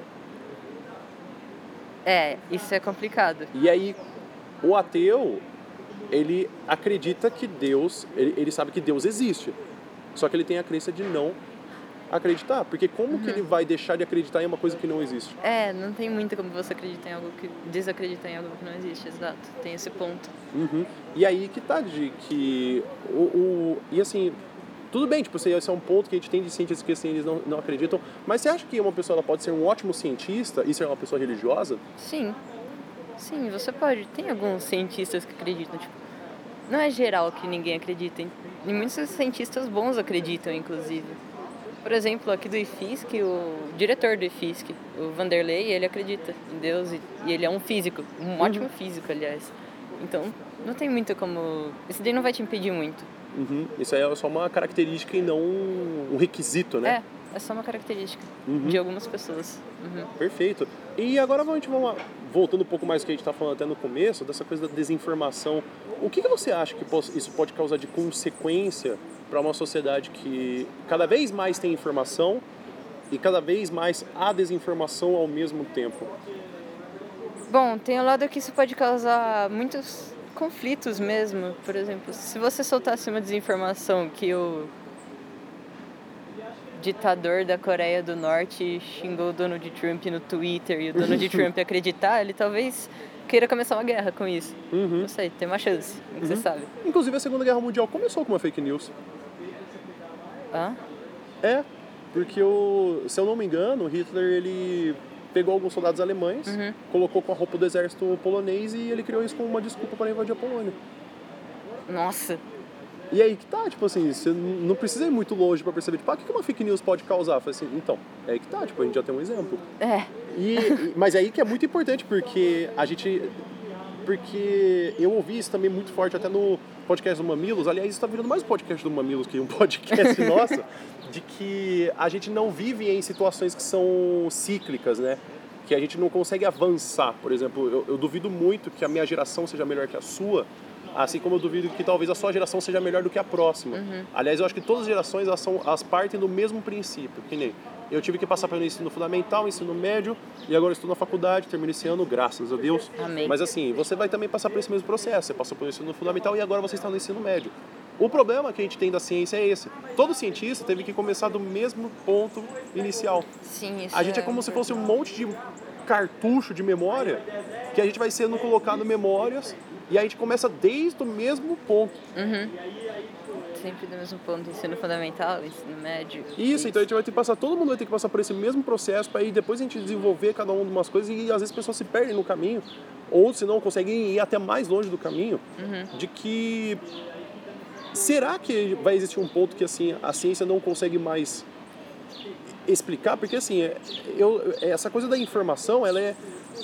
É, isso é complicado. E aí o ateu ele acredita que Deus, ele, ele sabe que Deus existe. Só que ele tem a crença de não acreditar, porque como que ele vai deixar de acreditar em uma coisa que não existe? É, não tem muito como você acreditar em algo que. desacreditar em algo que não existe, exato. Tem esse ponto. Uhum. E aí que tá, de que o, o- E assim, tudo bem, tipo, esse é um ponto que a gente tem de cientistas que assim, eles não, não acreditam, mas você acha que uma pessoa ela pode ser um ótimo cientista e ser uma pessoa religiosa? Sim. Sim, você pode. Tem alguns cientistas que acreditam, tipo. Não é geral que ninguém acredita. em- E muitos cientistas bons acreditam, inclusive. Por exemplo, aqui do IFISC, o diretor do IFISC, o Vanderlei, ele acredita em Deus e, e ele é um físico, um ótimo físico, aliás. Então, não tem muito como. Isso daí não vai te impedir muito. Uhum. Isso aí é só uma característica e não um requisito, né? É, é só uma característica Uhum. de algumas pessoas. Uhum. Perfeito. E agora a gente vai voltando um pouco mais do que a gente está falando até no começo, dessa coisa da desinformação. O que, que você acha que isso pode causar de consequência para uma sociedade que cada vez mais tem informação e cada vez mais há desinformação ao mesmo tempo? Bom, tem o lado que isso pode causar muitos conflitos mesmo. Por exemplo, se você soltasse uma desinformação que o ditador da Coreia do Norte xingou o Donald Trump no Twitter e o Donald Trump acreditar, ele talvez queira começar uma guerra com isso. Uhum. Não sei, tem uma chance, nunca você sabe. Inclusive a Segunda Guerra Mundial começou com uma fake news. Hã? É, porque o, se eu não me engano, o Hitler ele pegou alguns soldados alemães, Uhum. colocou com a roupa do exército polonês e ele criou isso como uma desculpa para invadir a Polônia. Nossa, E aí que tá, tipo assim, você não precisa ir muito longe pra perceber, tipo, ah, o que uma fake news pode causar? Falei assim, então, é aí que tá, tipo, a gente já tem um exemplo. é. E- mas é aí que é muito importante, porque a gente. Porque eu ouvi isso também muito forte até no podcast do Mamilos. Aliás, isso tá virando mais um podcast do Mamilos que um podcast nosso, de que a gente não vive em situações que são cíclicas, né? que a gente não consegue avançar. Por exemplo, eu, eu duvido muito que a minha geração seja melhor que a sua, assim como eu duvido que talvez a sua geração seja melhor do que a próxima. Uhum. Aliás, eu acho que todas as gerações elas, são, elas partem do mesmo princípio, que nem eu tive que passar pelo ensino fundamental, ensino médio e agora estou na faculdade, termino esse ano, graças a Deus. Amém. Mas assim, você vai também passar por esse mesmo processo. Você passou pelo ensino fundamental e agora você está no ensino médio. O problema que a gente tem da ciência é esse. Todo cientista teve que começar do mesmo ponto inicial. Sim, isso A gente é como se fosse um monte de cartucho de memória que a gente vai sendo colocado memórias e a gente começa desde o mesmo ponto. Sempre do mesmo ponto, ensino fundamental, ensino médio. Isso, então a gente vai ter que passar, todo mundo vai ter que passar por esse mesmo processo para aí depois a gente desenvolver cada um de umas coisas e às vezes as pessoas se perdem no caminho, ou se não conseguem ir até mais longe do caminho, de que será que vai existir um ponto que assim a ciência não consegue mais explicar? Porque assim, é- eu, essa coisa da informação, ela é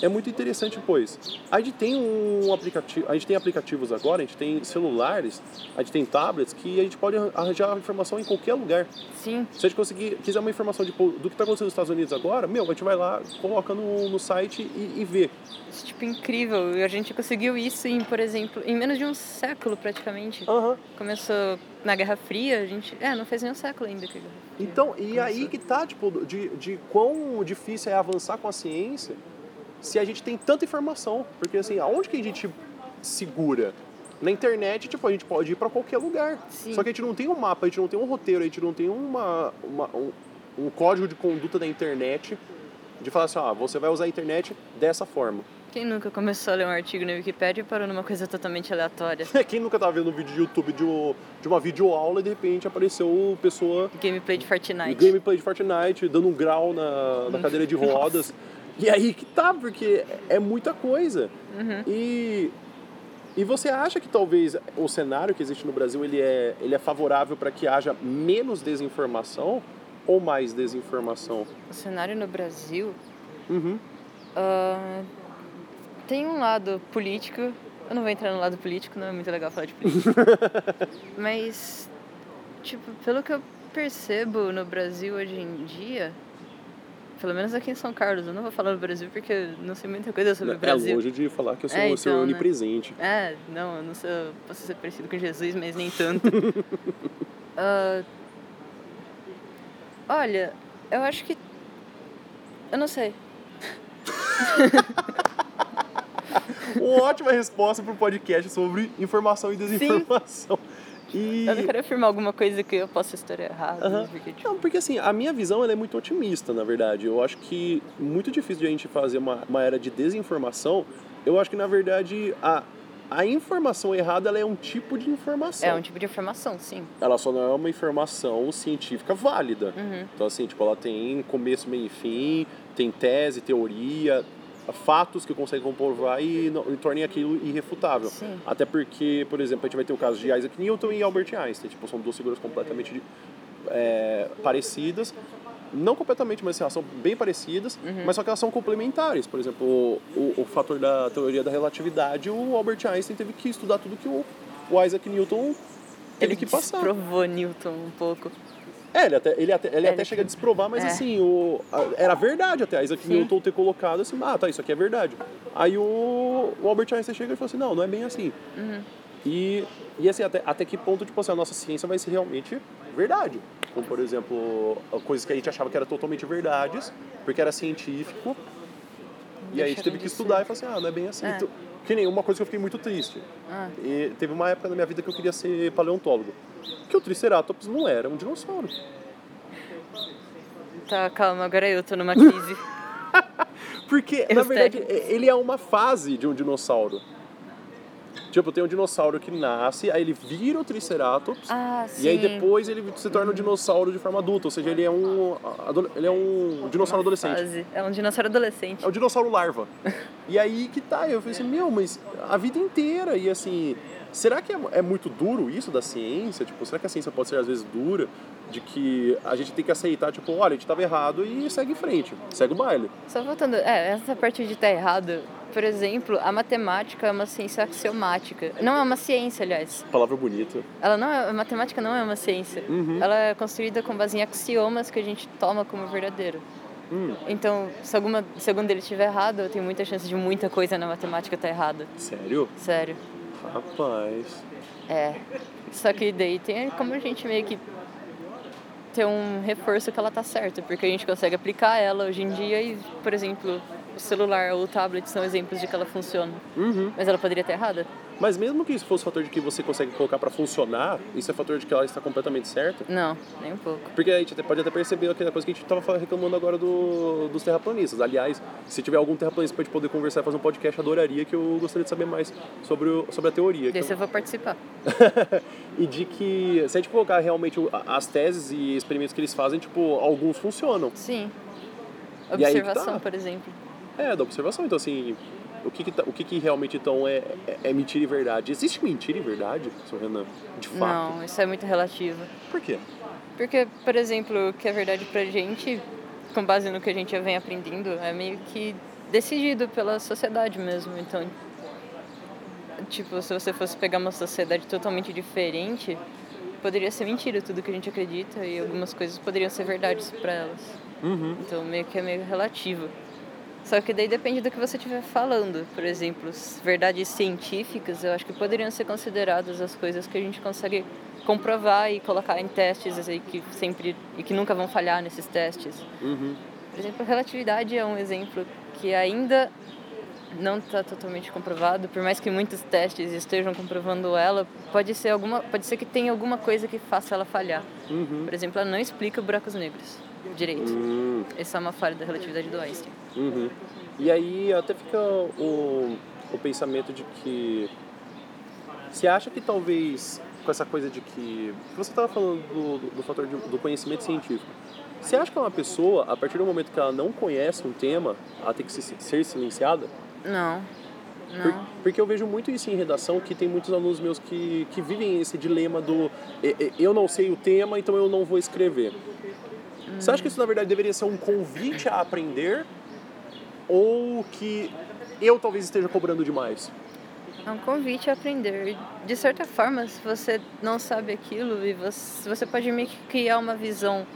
é muito interessante, pois a gente tem um aplicativo, a gente tem aplicativos agora, a gente tem celulares, a gente tem tablets que a gente pode arranjar informação em qualquer lugar. Sim, Se a gente conseguir, quiser uma informação de, pô, do que está acontecendo nos Estados Unidos agora, meu, a gente vai lá, coloca no, no site e, e vê. isso, tipo, incrível. E a gente conseguiu isso em, por exemplo, em menos de um século praticamente. Aham. Começou na Guerra Fria, a gente. É, não fez nem um século ainda que Então, e aí começou. que tá, tipo, de, de quão difícil é avançar com a ciência se a gente tem tanta informação. Porque, assim, aonde que a gente segura? Na internet, tipo, a gente pode ir para qualquer lugar. Sim. Só que a gente não tem um mapa, a gente não tem um roteiro, a gente não tem uma, uma- um, um código de conduta da internet de falar assim, ah, você vai usar a internet dessa forma. Quem nunca começou a ler um artigo na Wikipedia e parou numa coisa totalmente aleatória? Quem nunca tava vendo um vídeo de YouTube de, um- de uma videoaula e de repente apareceu pessoa Gameplay de Fortnite. gameplay de Fortnite, dando um grau na, na cadeira de rodas. E aí que tá, porque é muita coisa. E, e você acha que talvez o cenário que existe no Brasil ele é, ele é favorável para que haja menos desinformação ou mais desinformação? O cenário no Brasil Uhum. ah, tem um lado político. Eu não vou entrar no lado político, não é muito legal falar de política. Mas, tipo, pelo que eu percebo no Brasil hoje em dia, pelo menos aqui em São Carlos, eu não vou falar do Brasil porque eu não sei muita coisa sobre o É Brasil. longe de falar que eu sou, É, eu sou então, né? onipresente. É, não, eu não sou. eu Posso ser parecido com Jesus, mas nem tanto. Ah, olha, eu acho que. Eu não sei. Uma ótima resposta para o podcast sobre informação e desinformação. E... Eu não quero afirmar alguma coisa que eu possa estar errado. Aham. Porque, tipo, Não, porque assim, a minha visão ela é muito otimista, na verdade. Eu acho que muito difícil de a gente fazer uma, uma era de desinformação. Eu acho que, na verdade, a, a informação errada ela é um tipo de informação. é um tipo de informação, sim. Ela só não é uma informação científica válida. Uhum. Então, assim, tipo, ela tem começo, meio e fim, tem tese, teoria, fatos que conseguem comprovar e, não, e tornem aquilo irrefutável. Sim. Até porque, por exemplo, a gente vai ter o caso de Isaac Newton e Albert Einstein. Tipo, são duas figuras completamente é, parecidas. Não completamente, mas assim, elas são bem parecidas, Uhum. mas só que elas são complementares. Por exemplo, o, o fator da teoria da relatividade, o Albert Einstein teve que estudar tudo que o, o Isaac Newton teve Ele que passar. provou Newton um pouco. É, ele até, ele até, ele É, até chega a desprovar, mas é. assim, o, a- era verdade até. Isaac Sim. Newton ter colocado assim, ah, tá, isso aqui é verdade. Aí o, o Albert Einstein chega e fala assim, não, não é bem assim. Uhum. E, e assim, até, até que ponto, tipo assim, a nossa ciência vai ser realmente verdade. Como, por exemplo, coisas que a gente achava que eram totalmente verdades, porque era científico, e aí a gente teve que estudar ser. e falar assim, ah, não é bem assim. É. Que nem uma coisa que eu fiquei muito triste. Ah, E teve uma época na minha vida que eu queria ser paleontólogo. Que o Triceratops não era um dinossauro. tá, calma, agora eu tô numa crise. Porque, Eu na verdade, ele é uma fase de um dinossauro. Tipo, tem um dinossauro que nasce, aí ele vira o Triceratops, ah, e aí depois ele se torna um dinossauro de forma adulta. Ou seja, ele é um, ele é um dinossauro adolescente. Fase. É um dinossauro adolescente. É o dinossauro larva. e aí que tá, eu falei assim, meu, mas a vida inteira, e assim, será que é, é muito duro isso da ciência? Tipo, será que a ciência pode ser às vezes dura? De que a gente tem que aceitar, tipo, olha, a gente tava errado e segue em frente, segue o baile. Só voltando, é, essa parte de estar errado, por exemplo, a matemática é uma ciência axiomática. Não é uma ciência, aliás. Palavra bonita. Ela não é, a matemática não é uma ciência. Uhum. Ela é construída com base em axiomas que a gente toma como verdadeiro. Hum. Então, se, alguma, se algum deles estiver errado, eu tenho muita chance de muita coisa na matemática estar errada. Sério? Sério. Rapaz. É. Só que daí tem como a gente meio que ter um reforço que ela tá certa, porque a gente consegue aplicar ela hoje em dia e, por exemplo, o celular ou o tablet são exemplos de que ela funciona. Uhum. Mas ela poderia estar errada? Mas mesmo que isso fosse fator de que você consegue colocar para funcionar, isso é fator de que ela está completamente certa? Não, nem um pouco. Porque a gente até pode até perceber aquela coisa que a gente estava reclamando agora do, dos terraplanistas. Aliás, se tiver algum terraplanista para gente poder conversar e fazer um podcast, adoraria que eu gostaria de saber mais sobre, o, sobre a teoria. Desse eu vou participar. e de que, se a gente colocar realmente as teses e experimentos que eles fazem, tipo, alguns funcionam. Sim. Que Observação, tá. por exemplo. É, da observação. Então, assim, o que, que, tá- o que, que realmente então é, é, é mentira e verdade? Existe mentira e verdade, seu Renan? De fato? Não, isso é muito relativo. Por quê? Porque, por exemplo, o que é verdade pra gente, com base no que a gente já vem aprendendo, é meio que decidido pela sociedade mesmo. Então, tipo, se você fosse pegar uma sociedade totalmente diferente, poderia ser mentira tudo que a gente acredita e algumas coisas poderiam ser verdades pra elas. Uhum. Então, meio que é meio relativo. Só que daí depende do que você estiver falando. Por exemplo, verdades científicas, eu acho que poderiam ser consideradas as coisas que a gente consegue comprovar e colocar em testes aí que sempre e que nunca vão falhar nesses testes. Uhum. Por exemplo, a relatividade é um exemplo que ainda não está totalmente comprovado, por mais que muitos testes estejam comprovando ela, pode ser alguma, pode ser que tenha alguma coisa que faça ela falhar. Uhum. Por exemplo, ela não explica buracos negros direito. Hum. Essa é uma falha da relatividade do Einstein. Uhum. E aí até fica o, o pensamento de que você acha que talvez com essa coisa de que, você estava falando do, do, do fator de- do conhecimento científico, você acha que uma pessoa, a partir do momento que ela não conhece um tema, ela tem que se- ser silenciada? Não. Por- Não. porque eu vejo muito isso em redação, que tem muitos alunos meus que, que vivem esse dilema do "E- e- eu não sei o tema, então eu não vou escrever. Você acha que isso na verdade deveria ser um convite a aprender ou que eu talvez esteja cobrando demais? É um convite a aprender. De certa forma, se você não sabe aquilo, e você, você pode meio que criar uma visão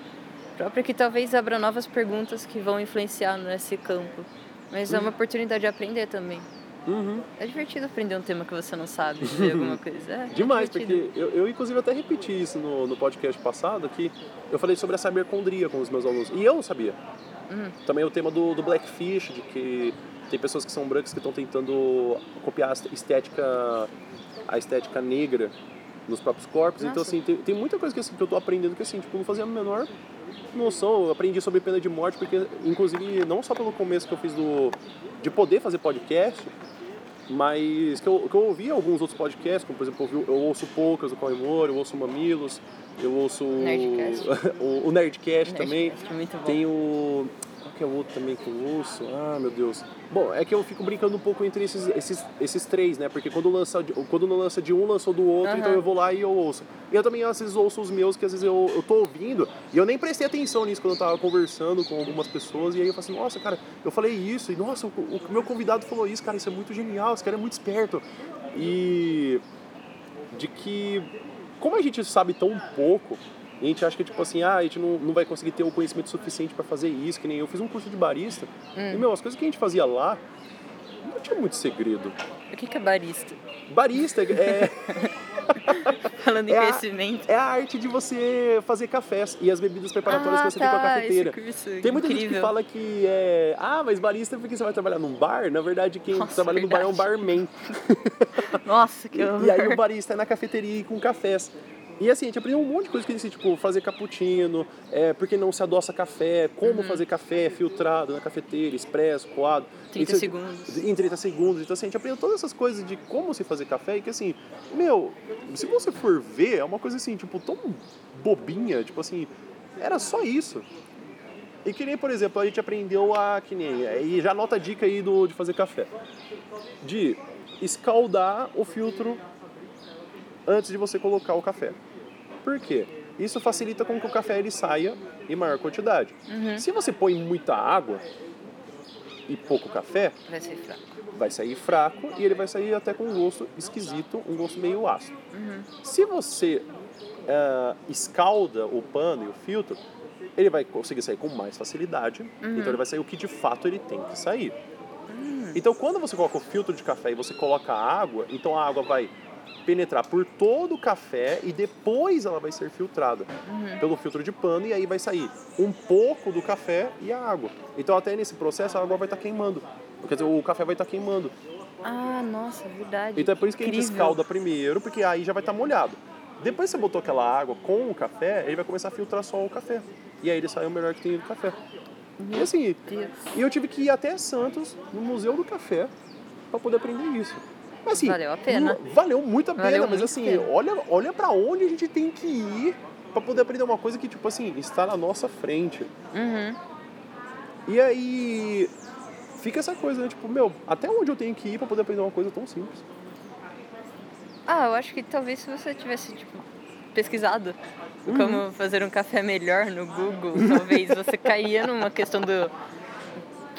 própria que talvez abra novas perguntas que vão influenciar nesse campo. Mas é uma oportunidade de aprender também. Uhum. É divertido aprender um tema que você não sabe, ver alguma coisa. É, é Demais, divertido. porque eu, eu inclusive até repeti isso no, no podcast passado, que eu falei sobre a sabercondria com os meus alunos. E eu não sabia. Também o tema do, do blackfish, de que tem pessoas que são brancas que estão tentando copiar a estética, a estética negra nos próprios corpos. Então, Nossa. assim, tem, tem muita coisa que, assim, que eu tô aprendendo que, assim, tipo, não fazia a menor noção. Eu aprendi sobre pena de morte, porque, inclusive, não só pelo começo que eu fiz do, de poder fazer podcast, mas que eu, que eu ouvi alguns outros podcasts, como por exemplo, eu, eu ouço Poucas do Corre eu ouço Mamilos, eu ouço o- Nerdcast. o, o Nerdcast também. Nerdcast, muito bom. Tem o. Que é o outro também que eu ouço? Ah, meu Deus. Bom, é que eu fico brincando um pouco entre esses, esses, esses três, né? Porque quando lança, quando não lança de um, lançou do outro, Aham. então eu vou lá e eu ouço. E eu também às vezes ouço os meus, que às vezes eu, eu tô ouvindo, e eu nem prestei atenção nisso quando eu tava conversando com algumas pessoas, e aí eu falo assim, nossa, cara, eu falei isso, e nossa, o, o meu convidado falou isso, cara, isso é muito genial, esse cara é muito esperto. E de que como a gente sabe tão pouco, e a gente acha que tipo assim, ah, a gente não, não vai conseguir ter o conhecimento suficiente para fazer isso, que nem eu fiz um curso de barista. E meu, as coisas que a gente fazia lá não tinha muito segredo. O que que é barista? Barista é, Falando em É a- conhecimento. é a arte de você fazer cafés e as bebidas preparatórias ah, que você tá, tem com a cafeteira. Esse curso Tem muita gente que incrível. fala que é. Ah, mas barista é porque você vai trabalhar num bar? Na verdade, quem Nossa, trabalha no bar é um verdade. barman. Nossa, que E, horror. e aí o barista é na cafeteria e com cafés. E assim, a gente aprendeu um monte de coisa que assim, tipo, fazer cappuccino, é, por que não se adoça café, Uhum. como fazer café filtrado na cafeteira, expresso, coado. 30 Isso- segundos. Em 30 segundos. Então assim, a gente aprendeu todas essas coisas de como se fazer café e que assim, meu, se você for ver, é uma coisa assim, tipo, tão bobinha, tipo assim, era só isso. E que nem, por exemplo, a gente aprendeu a, que nem, e já anota a dica aí do, de fazer café. De escaldar o filtro antes de você colocar o café. Por quê? Isso facilita com que o café ele saia em maior quantidade. Se você põe muita água e pouco café, Vai ser fraco. vai sair fraco e ele vai sair até com um gosto esquisito, um gosto meio ácido. Se você ah, escalda o pano e o filtro, ele vai conseguir sair com mais facilidade. Uhum. Então ele vai sair o que de fato ele tem que sair. Hum. Então quando você coloca o filtro de café e você coloca a água, então a água vai penetrar por todo o café e depois ela vai ser filtrada Uhum. pelo filtro de pano e aí vai sair um pouco do café e a água. Então até nesse processo a água vai estar queimando. Quer dizer, o café vai estar queimando. Ah, nossa, verdade. Então é por isso que a gente Incrível. escalda primeiro, porque aí já vai estar molhado. Depois que você botou aquela água com o café, ele vai começar a filtrar só o café. E aí ele sai o melhor que tem do café. E assim, Deus. e eu tive que ir até Santos, no Museu do Café, para poder aprender isso. Mas, assim, Valeu a pena. Valeu muito a pena, Valeu mas assim, pena. olha, olha para onde a gente tem que ir para poder aprender uma coisa que, tipo assim, está na nossa frente. Uhum. E aí fica essa coisa, né? Tipo, meu, até onde eu tenho que ir para poder aprender uma coisa tão simples? Ah, eu acho que talvez se você tivesse, tipo, pesquisado Uhum. como fazer um café melhor no Google, talvez você cairia numa questão do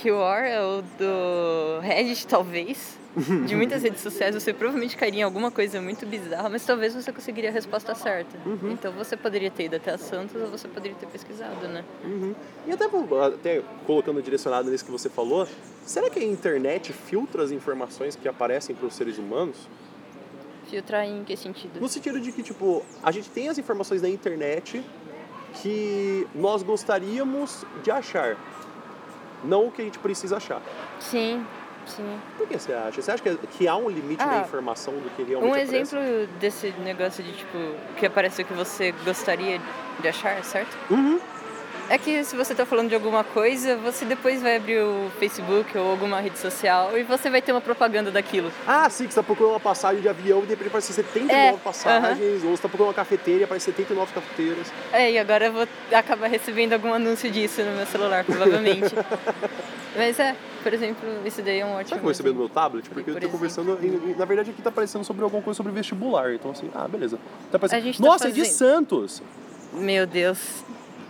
QR ou do Reddit, talvez. De muitas redes sociais, você provavelmente cairia em alguma coisa muito bizarra, mas talvez você conseguiria a resposta certa. Uhum. Então você poderia ter ido até a Santos ou você poderia ter pesquisado, né? Uhum. E até, até colocando direcionado nisso que você falou, será que a internet filtra as informações que aparecem para os seres humanos? Filtrar em que sentido? No sentido de que, tipo, a gente tem as informações na internet que nós gostaríamos de achar, não o que a gente precisa achar. Sim, sim. Por que você acha? Você acha que, que há um limite na Ah, informação do que realmente Um aparece? exemplo desse negócio de, tipo, que apareceu que você gostaria de achar, certo? Uhum. É que se você tá falando de alguma coisa, você depois vai abrir o Facebook ou alguma rede social e você vai ter uma propaganda daquilo. Ah, sim, que você tá procurando uma passagem de avião e de repente aparece 79 É, passagens, ou você tá procurando uma cafeteira e aparece 79 cafeteiras. É, e agora eu vou acabar recebendo algum anúncio disso no meu celular, provavelmente. Mas é, por exemplo, isso daí é um ótimo. Sabe que eu vou receber no meu tablet? Porque Por eu tô conversando. em- em- na verdade, aqui tá aparecendo sobre alguma coisa sobre vestibular. Então, assim, ah, beleza. Tá aparecendo. A gente tá Nossa, é de fazendo- Santos! Meu Deus,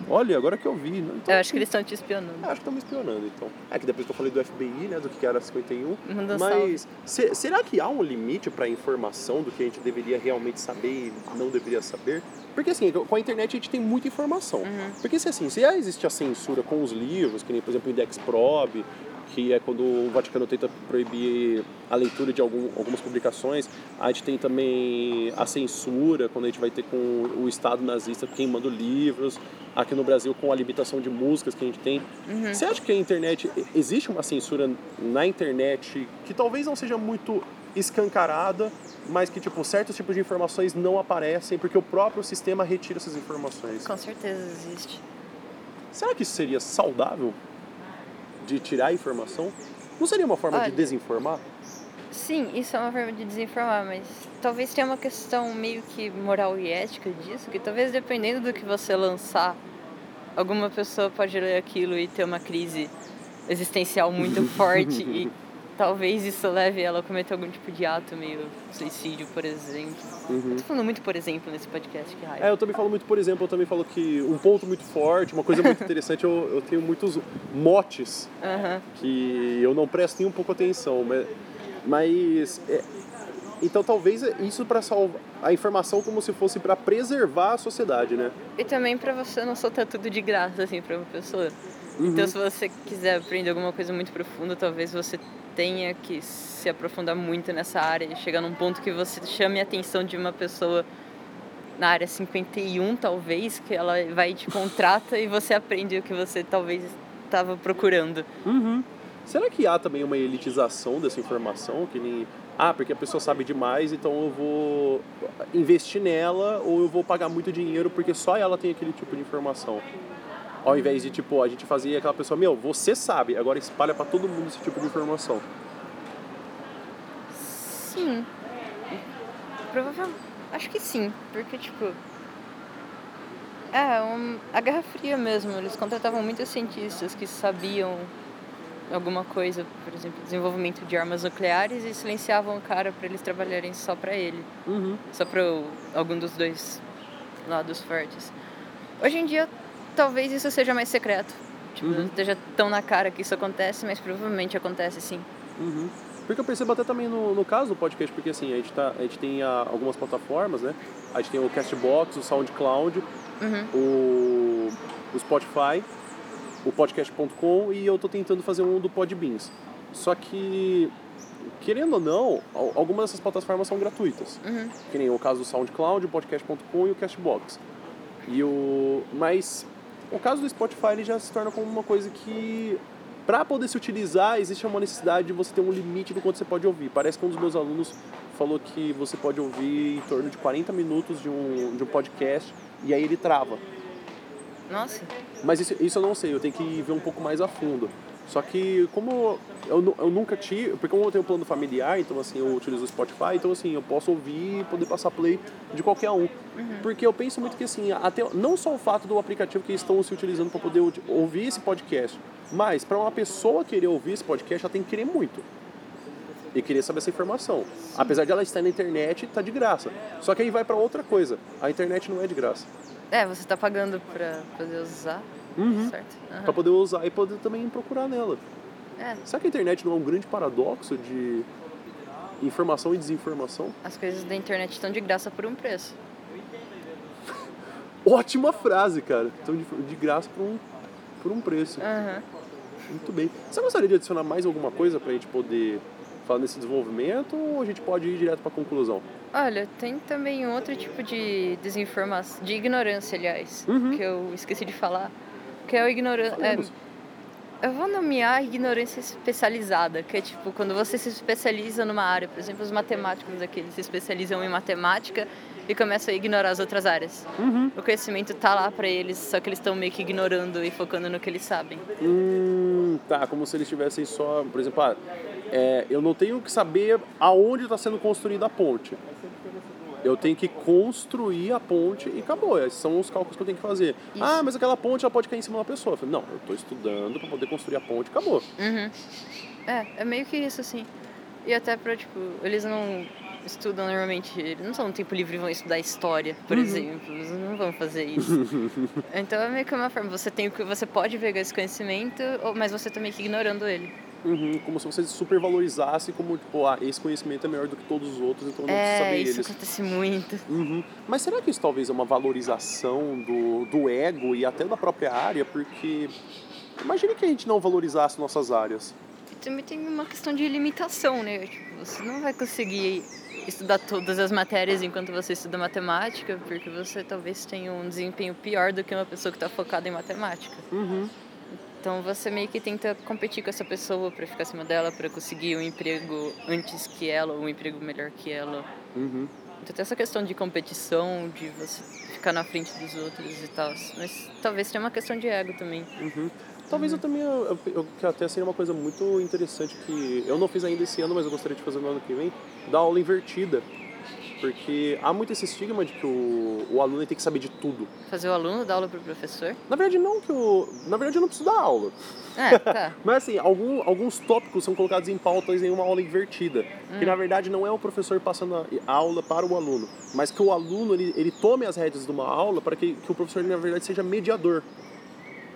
Olha, agora que eu vi. né? Então, eu acho que eles estão te espionando. Acho que estão me espionando, então. É que depois que eu falei do FBI, né, do que era 51. Manda mas se- será que há um limite para a informação do que a gente deveria realmente saber e não deveria saber? Porque assim, com a internet a gente tem muita informação. Uhum. Porque se assim, se já existe a censura com os livros, que nem por exemplo o Index Probe, que é quando o Vaticano tenta proibir a leitura de algum, algumas publicações, a gente tem também a censura, quando a gente vai ter com o Estado nazista queimando livros, aqui no Brasil com a limitação de músicas que a gente tem. Uhum. Você acha que a internet, existe uma censura na internet que talvez não seja muito escancarada, mas que tipo certos tipos de informações não aparecem porque o próprio sistema retira essas informações? Com certeza existe. Será que isso seria saudável de tirar a informação? Não seria uma forma de Olha. desinformar? Sim, isso é uma forma de desinformar, mas talvez tenha uma questão meio que moral e ética disso, que talvez dependendo do que você lançar, alguma pessoa pode ler aquilo e ter uma crise existencial muito forte e talvez isso leve ela a cometer algum tipo de ato meio suicídio, por exemplo. Eu tô falando muito por exemplo nesse podcast, que raiva. É, eu também falo muito, por exemplo, eu também falo que um ponto muito forte, uma coisa muito interessante, eu, eu tenho muitos motes Aham. que eu não presto nem um pouco atenção, mas, mas é, então talvez isso para salvar a informação como se fosse para preservar a sociedade, né? E também pra você não soltar tudo de graça, assim, pra uma pessoa. Uhum. Então, se você quiser aprender alguma coisa muito profunda, talvez você tenha que se aprofundar muito nessa área e chegar num ponto que você chame a atenção de uma pessoa na área 51, talvez, que ela vai e te contrata e você aprende o que você talvez estava procurando. Será que há também uma elitização dessa informação que nem ah, porque a pessoa sabe demais, então eu vou investir nela ou eu vou pagar muito dinheiro porque só ela tem aquele tipo de informação. Ao invés de, tipo, a gente fazer aquela pessoa, meu, você sabe, agora espalha pra todo mundo esse tipo de informação. Sim. Provavelmente. Acho que sim, porque, tipo. É, um, a Guerra Fria mesmo, eles contratavam muitos cientistas que sabiam alguma coisa, por exemplo, desenvolvimento de armas nucleares e silenciavam o cara para eles trabalharem só para ele, só para algum dos dois lados fortes. Hoje em dia, talvez isso seja mais secreto. Tipo, Uhum. esteja tão na cara que isso acontece, mas provavelmente acontece sim. Porque eu percebo até também no, no caso do podcast, porque assim, a gente, tá, a gente tem ah, algumas plataformas, né? A gente tem o Castbox, o SoundCloud, o o Spotify, o podcast.com e eu tô tentando fazer um do Podbeans. Só que, querendo ou não, al- algumas dessas plataformas são gratuitas. Uhum. Que nem o caso do SoundCloud, o podcast.com e o Castbox. E o... Mas o caso do Spotify ele já se torna como uma coisa que, para poder se utilizar, existe uma necessidade de você ter um limite do quanto você pode ouvir. Parece que um dos meus alunos falou que você pode ouvir em torno de 40 minutos de um, de um podcast e aí ele trava. Nossa. Mas isso, isso eu não sei, eu tenho que ver um pouco mais a fundo. Só que como eu, eu nunca tive, porque como eu tenho plano familiar, então assim, eu utilizo o Spotify, então assim, eu posso ouvir e poder passar play de qualquer um. Porque eu penso muito que assim, até não só o fato do aplicativo que estão se utilizando para poder ouvir esse podcast, mas para uma pessoa querer ouvir esse podcast, ela tem que querer muito. E querer saber essa informação. Apesar de ela estar na internet, tá de graça. Só que aí vai para outra coisa. A internet não é de graça. É, você tá pagando pra poder usar. Uhum. Certo. Para poder usar e poder também procurar nela. É, Será que a internet não é um grande paradoxo de informação e desinformação? as coisas da internet estão de graça por um preço. Ótima frase, cara. Então, de, de graça por um, por um preço. Aham. Muito bem. Você gostaria de adicionar mais alguma coisa pra gente poder falar nesse desenvolvimento ou a gente pode ir direto pra conclusão? Olha, tem também outro tipo de desinformação, de ignorância, aliás, Uhum. que eu esqueci de falar, que é o ignorância. Falemos. eu vou nomear ignorância especializada, que é tipo quando você se especializa numa área, por exemplo, os matemáticos aqui, eles se especializam em matemática e começam a ignorar as outras áreas. Uhum. O conhecimento tá lá pra eles, só que eles estão meio que ignorando e focando no que eles sabem. Hum, tá, como se eles tivessem só, por exemplo, ah, é, eu não tenho que saber aonde está sendo construída a ponte. Eu tenho que construir a ponte e acabou. Esses são os cálculos que eu tenho que fazer. Isso. Ah, mas aquela ponte ela pode cair em cima da pessoa. Eu falei, não, eu estou estudando para poder construir a ponte e acabou. Uhum. É, é meio que isso, assim. E até pra, tipo, eles não estudam normalmente, eles não são no tempo livre e vão estudar história, por exemplo. Eles não vão fazer isso. então é meio que uma forma, você tem você pode pegar esse conhecimento, mas você tá meio que ignorando ele. Uhum, como se você supervalorizasse como, tipo, ah, esse conhecimento é melhor do que todos os outros, então eu não preciso É, saber isso eles. acontece muito. Uhum. Mas será que isso talvez é uma valorização do, do ego e até da própria área? Porque imagine que a gente não valorizasse nossas áreas. E também tem uma questão de limitação, né? Tipo, você não vai conseguir estudar todas as matérias enquanto você estuda matemática, porque você talvez tenha um desempenho pior do que uma pessoa que está focada em matemática. Uhum. Então você meio que tenta competir com essa pessoa para ficar acima dela, para conseguir um emprego antes que ela, ou um emprego melhor que ela. Uhum. Então tem essa questão de competição, de você ficar na frente dos outros e tal. Mas talvez tenha uma questão de ego também. Uhum. Talvez eu também, eu, eu, que até seria uma coisa muito interessante que eu não fiz ainda esse ano, mas eu gostaria de fazer no ano que vem, dar aula invertida. Porque há muito esse estigma de que o, o aluno tem que saber de tudo. Fazer o aluno dar aula pro professor. Na verdade, não que o. Na verdade, eu não preciso dar aula. É, tá. Mas assim, algum, alguns tópicos são colocados em pautas em uma aula invertida. Que na verdade não é o professor passando a a aula para o aluno, mas que o aluno ele, ele tome as rédeas de uma aula para que, que o professor na verdade seja mediador.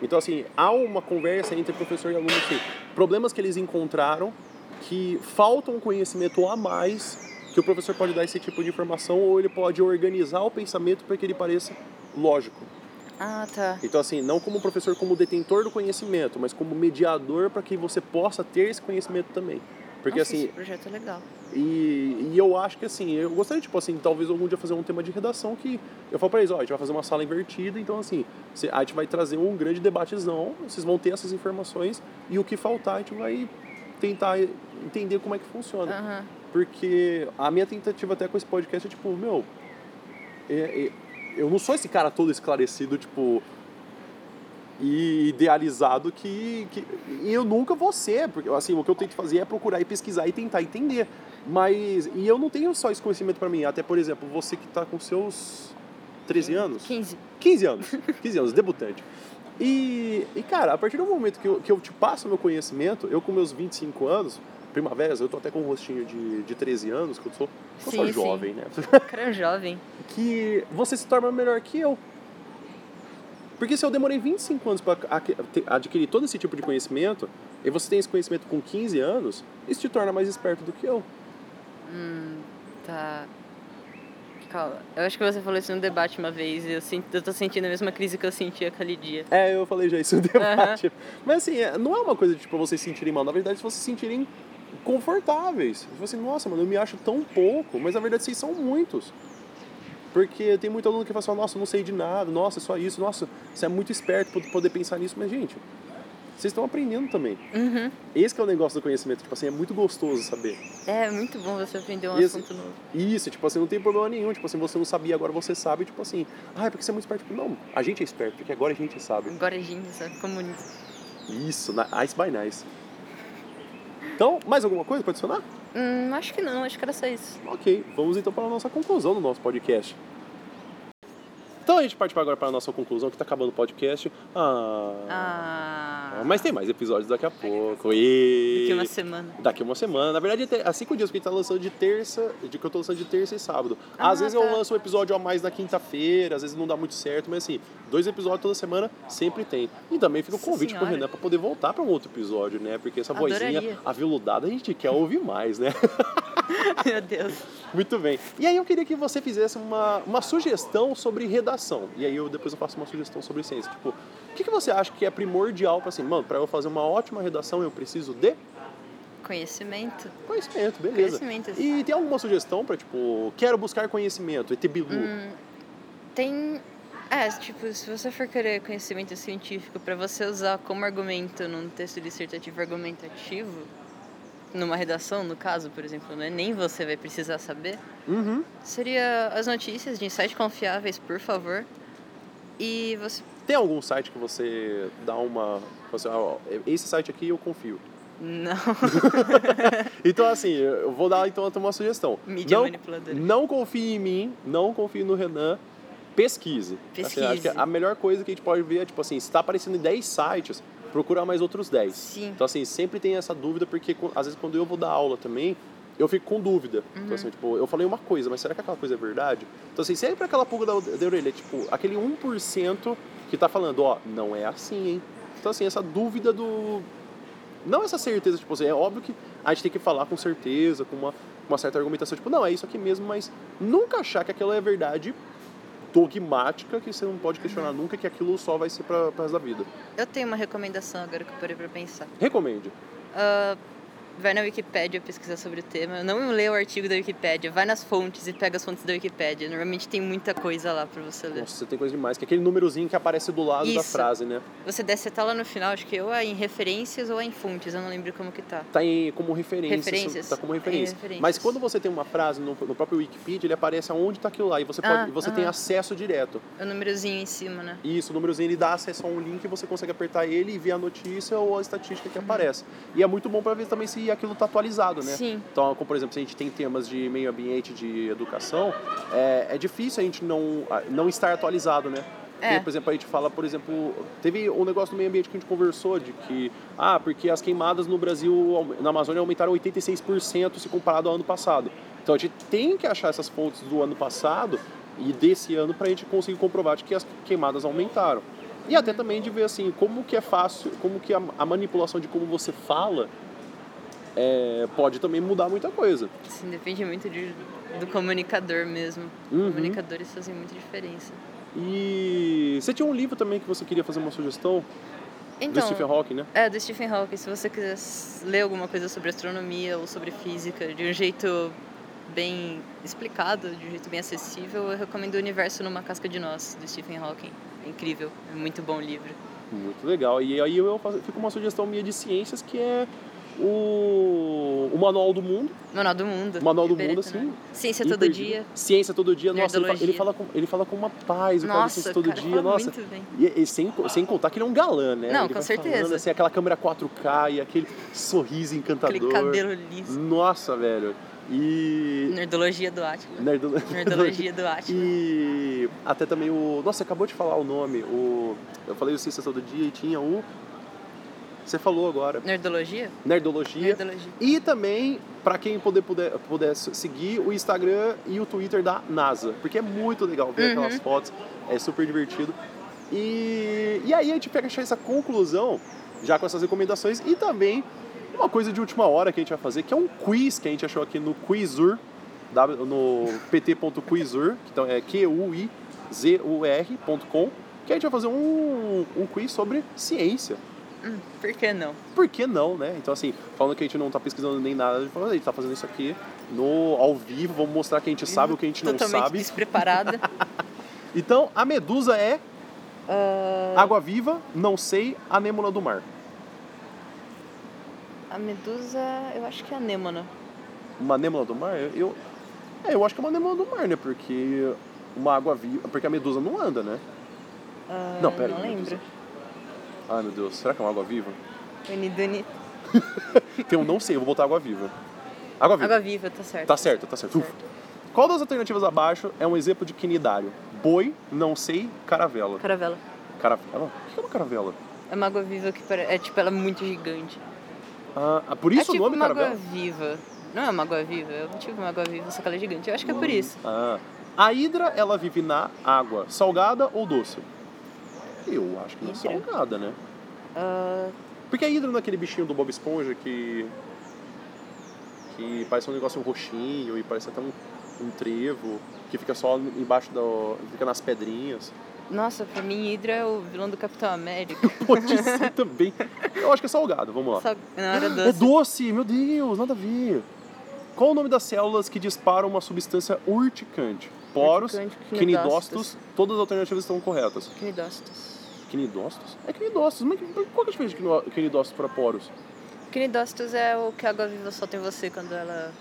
Então assim, há uma conversa entre professor e aluno assim, problemas que eles encontraram que faltam conhecimento a mais que o professor pode dar esse tipo de informação ou ele pode organizar o pensamento para que ele pareça lógico. Ah, tá. Então, assim, não como professor como detentor do conhecimento, mas como mediador para que você possa ter esse conhecimento também. Porque, Nossa, assim, esse projeto é legal. e, e eu acho que, assim, eu gostaria, tipo assim, talvez algum dia fazer um tema de redação que eu falo para eles, ó, a gente vai fazer uma sala invertida, então, assim, a gente vai trazer um grande debatezão, vocês vão ter essas informações e o que faltar a gente vai tentar entender como é que funciona. Aham. Porque a minha tentativa até com esse podcast é tipo, meu, é- é- eu não sou esse cara todo esclarecido, tipo, e idealizado que, que e eu nunca vou ser, porque assim, o que eu tento fazer é procurar e pesquisar e tentar entender. Mas e eu não tenho só esse conhecimento para mim, até por exemplo, você que tá com seus 13 anos, 15. 15 anos, 15 anos, debutante. E, e, cara, a partir do momento que eu, que eu te passo meu conhecimento, eu com meus 25 anos, primaveras, eu tô até com um rostinho de, de 13 anos, que eu sou, eu sou Sim, sim. jovem, né? O cara é jovem. que você se torna melhor que eu. Porque se eu demorei 25 anos para adquirir todo esse tipo de conhecimento, e você tem esse conhecimento com 15 anos, isso te torna mais esperto do que eu. Hum, tá. Calma. Eu acho que você falou isso no debate uma vez e eu, sinto, eu tô sentindo a mesma crise que eu senti aquele dia. É, eu falei já isso no debate. Mas assim, é, não é uma coisa de tipo, vocês se sentirem mal. Na verdade, se vocês se sentirem confortáveis. Tipo assim, nossa, mano, eu me acho tão pouco. Mas na verdade, vocês são muitos. Porque tem muito aluno que fala assim, nossa, eu não sei de nada, nossa, é só isso, nossa, você é muito esperto pra poder pensar nisso. Mas, gente, vocês estão aprendendo também. Uhum. Esse que é o negócio do conhecimento, tipo assim, é muito gostoso saber. É muito bom você aprender um assunto novo. Isso, tipo assim, não tem problema nenhum. Tipo assim, você não sabia, agora você sabe, tipo assim, ah, é porque você é muito esperto. Não, a gente é esperto, porque agora a gente sabe. Agora a gente sabe comunista. Isso, Ice by Nice. Então, mais alguma coisa para adicionar? Hum, acho que não, acho que era só isso. Ok, vamos então para a nossa conclusão do nosso podcast. Então a gente parte agora para a nossa conclusão, que está acabando o podcast. Ah, Ah. Mas tem mais episódios daqui a pouco. E... Daqui uma semana. Daqui uma semana. Na verdade, há cinco dias que a gente tá lançando de terça, de que eu tô lançando de terça e sábado. Ah, às vezes tá. eu lanço um episódio a mais na quinta-feira, às vezes não dá muito certo, mas assim, dois episódios toda semana sempre tem. E também fica o convite pro Senhora. Renan pra poder voltar pra um outro episódio, né? Porque essa vozinha Adoraria. aveludada a gente quer ouvir mais, né? Meu Deus. Muito bem. E aí eu queria que você fizesse uma, uma sugestão sobre redação. E aí eu depois eu faço uma sugestão sobre ciência. Tipo, o que, que você acha que é primordial para assim, mano, para eu fazer uma ótima redação eu preciso de Conhecimento. conhecimento, beleza. Conhecimento. E tem alguma sugestão para tipo, quero buscar conhecimento, ET Bilu? Hum. Tem. É, tipo, se você for querer conhecimento científico pra você usar como argumento num texto dissertativo argumentativo, numa redação, no caso, por exemplo, né? nem você vai precisar saber, Uhum. seria as notícias de sites confiáveis, por favor. E você. Tem algum site que você dá uma, você, ó, esse site aqui eu confio. Não. Então assim, eu vou dar então uma sugestão. Mídia não, manipuladora. Não confie em mim, não confie no Renan. Pesquise. Assim, acho que Pesquise. a melhor coisa que a gente pode ver é, tipo assim, se está aparecendo em 10 sites, procurar mais outros 10. Sim. Então, assim, sempre tem essa dúvida, porque às vezes quando eu vou dar aula também, eu fico com dúvida. Uhum. Então, assim, tipo, eu falei uma coisa, mas será que aquela coisa é verdade? Então, assim, sempre aquela pulga da, da orelha, tipo, aquele 1% que tá falando, ó, não é assim, hein? Então, assim, essa dúvida do. Não essa certeza, tipo assim, é óbvio que a gente tem que falar com certeza, com uma, uma certa argumentação, tipo, não, é isso aqui mesmo, mas nunca achar que aquilo é verdade dogmática, que você não pode questionar Uhum. nunca que aquilo só vai ser pra resto da vida. Eu tenho uma recomendação agora que eu parei pra pensar. Recomende. Ah, vai na Wikipédia pesquisar sobre o tema. Não lê o artigo da Wikipédia, vai nas fontes e pega as fontes da Wikipédia. Normalmente tem muita coisa lá pra você ler. Nossa, você tem coisa demais, que é aquele númerozinho que aparece do lado da Isso. frase, né? Você desce até lá no final, acho que ou é em referências ou é em fontes, eu não lembro como que tá. Tá em, como referência. Referências. Tá como É, referência. referências. Mas quando você tem uma frase no, no próprio Wikipedia, ele aparece aonde tá aquilo lá. E você, pode, Ah, você tem aham. acesso direto. É o númerozinho em cima, né? Isso, o númerozinho ele dá acesso a um link e você consegue apertar ele e ver a notícia ou a estatística Uhum. que aparece. E é muito bom para ver também se aquilo tá atualizado, né? Sim. Então, como por exemplo, se a gente tem temas de meio ambiente, de educação, é, é difícil a gente não, não estar atualizado, né? É. por exemplo, a gente fala, por exemplo, teve um negócio do meio ambiente que a gente conversou de que, ah, porque as queimadas no Brasil, na Amazônia, aumentaram 86% se comparado ao ano passado. Então a gente tem que achar essas fontes do ano passado e desse ano para a gente conseguir comprovar de que as queimadas aumentaram. E até também de ver assim, como que é fácil, como que a, a manipulação de como você fala é, pode também mudar muita coisa. Assim, depende muito de, do comunicador mesmo. Uhum. Comunicadores fazem muita diferença. E você tinha um livro também que você queria fazer uma sugestão do Então, Stephen Hawking, né? É, do Stephen Hawking. Se você quiser ler alguma coisa sobre astronomia ou sobre física de um jeito bem explicado, de um jeito bem acessível, eu recomendo O Universo numa Casca de Nós, do Stephen Hawking. É incrível, é muito bom livro. Muito legal. E aí eu fico uma sugestão minha de ciências que é o, o Manual do Mundo. Manual do Mundo. Manual do Mundo, assim. Ciência todo dia. Ciência todo dia. Nossa, ele, fa- ele fala com, ele fala com uma paz, o cara ciência todo cara dia. Nossa. muito bem. E, e sem, sem contar que ele é um galã, né? Não, Ele com certeza. Falando, assim, aquela câmera 4K e aquele sorriso encantador. Aquele cabelo liso. Nossa, velho. E. Nerdologia do Atila. Nerdolo- Nerdologia do Atila. E até também o. Nossa, acabou de falar o nome. O... Eu falei o Ciência Todo Dia e tinha o. Você falou agora. Nerdologia? Nerdologia. Nerdologia. E também, para quem puder, puder, puder seguir o Instagram e o Twitter da NASA. Porque é muito legal ver Uhum. aquelas fotos. É super divertido. E, e aí a gente pega essa conclusão, já com essas recomendações. E também uma coisa de última hora que a gente vai fazer, que é um quiz que a gente achou aqui no Quizur. no pt.quizur, que então é Q-U-I-Z-U-R.com, que a gente vai fazer um, um quiz sobre ciência. Hum, por que não? Por que não, né? Então, assim, falando que a gente não tá pesquisando nem nada, a gente fala, a gente tá fazendo isso aqui no, ao vivo, vamos mostrar que a gente sabe o que a gente não Totalmente sabe. despreparada. Então, a medusa é Ah, água viva, não sei, anêmona do mar. a medusa, eu acho que é anêmona. Uma anêmona do mar? Eu, é, eu acho que é uma anêmona do mar, né? Porque uma água viva. Porque a medusa não anda, né? Ah, Não, pera aí, Não lembro. Ai meu Deus, será que é uma água viva? Uniduni. Tem um não sei, eu vou botar água viva. Água viva. Água viva, tá certo. Tá certo, tá certo. Ufa. Qual das alternativas abaixo é um exemplo de quinidário? Boi, não sei, caravela. Caravela. Caravela? O que é uma caravela? É uma água viva que é tipo, ela é muito gigante. Ah, ah, por isso é tipo o nome uma caravela? água viva. Não é uma água viva, é tipo uma água viva, só que ela é gigante. Eu acho que é por isso. Ah. A hidra, ela vive na água salgada ou doce? Eu acho que na Hidra? salgada, né? Ah, Porque a hidra não é aquele bichinho do Bob Esponja que. que parece um negócio roxinho e parece até um, um trevo, que fica só embaixo da. fica nas pedrinhas. nossa, pra mim Hydra é o vilão do Capitão América. Pode ser também. Eu acho que é salgado, vamos lá. Na hora É doce. doce, meu Deus, nada a ver. Qual o nome das células que disparam uma substância urticante? Poros, quinidócitos, todas as alternativas estão corretas. Quinidócitos. Quinidócitos? É quinidócitos, mas qual que é a diferença de quinidócitos para poros? Quinidócitos é o que a água viva solta em você quando ela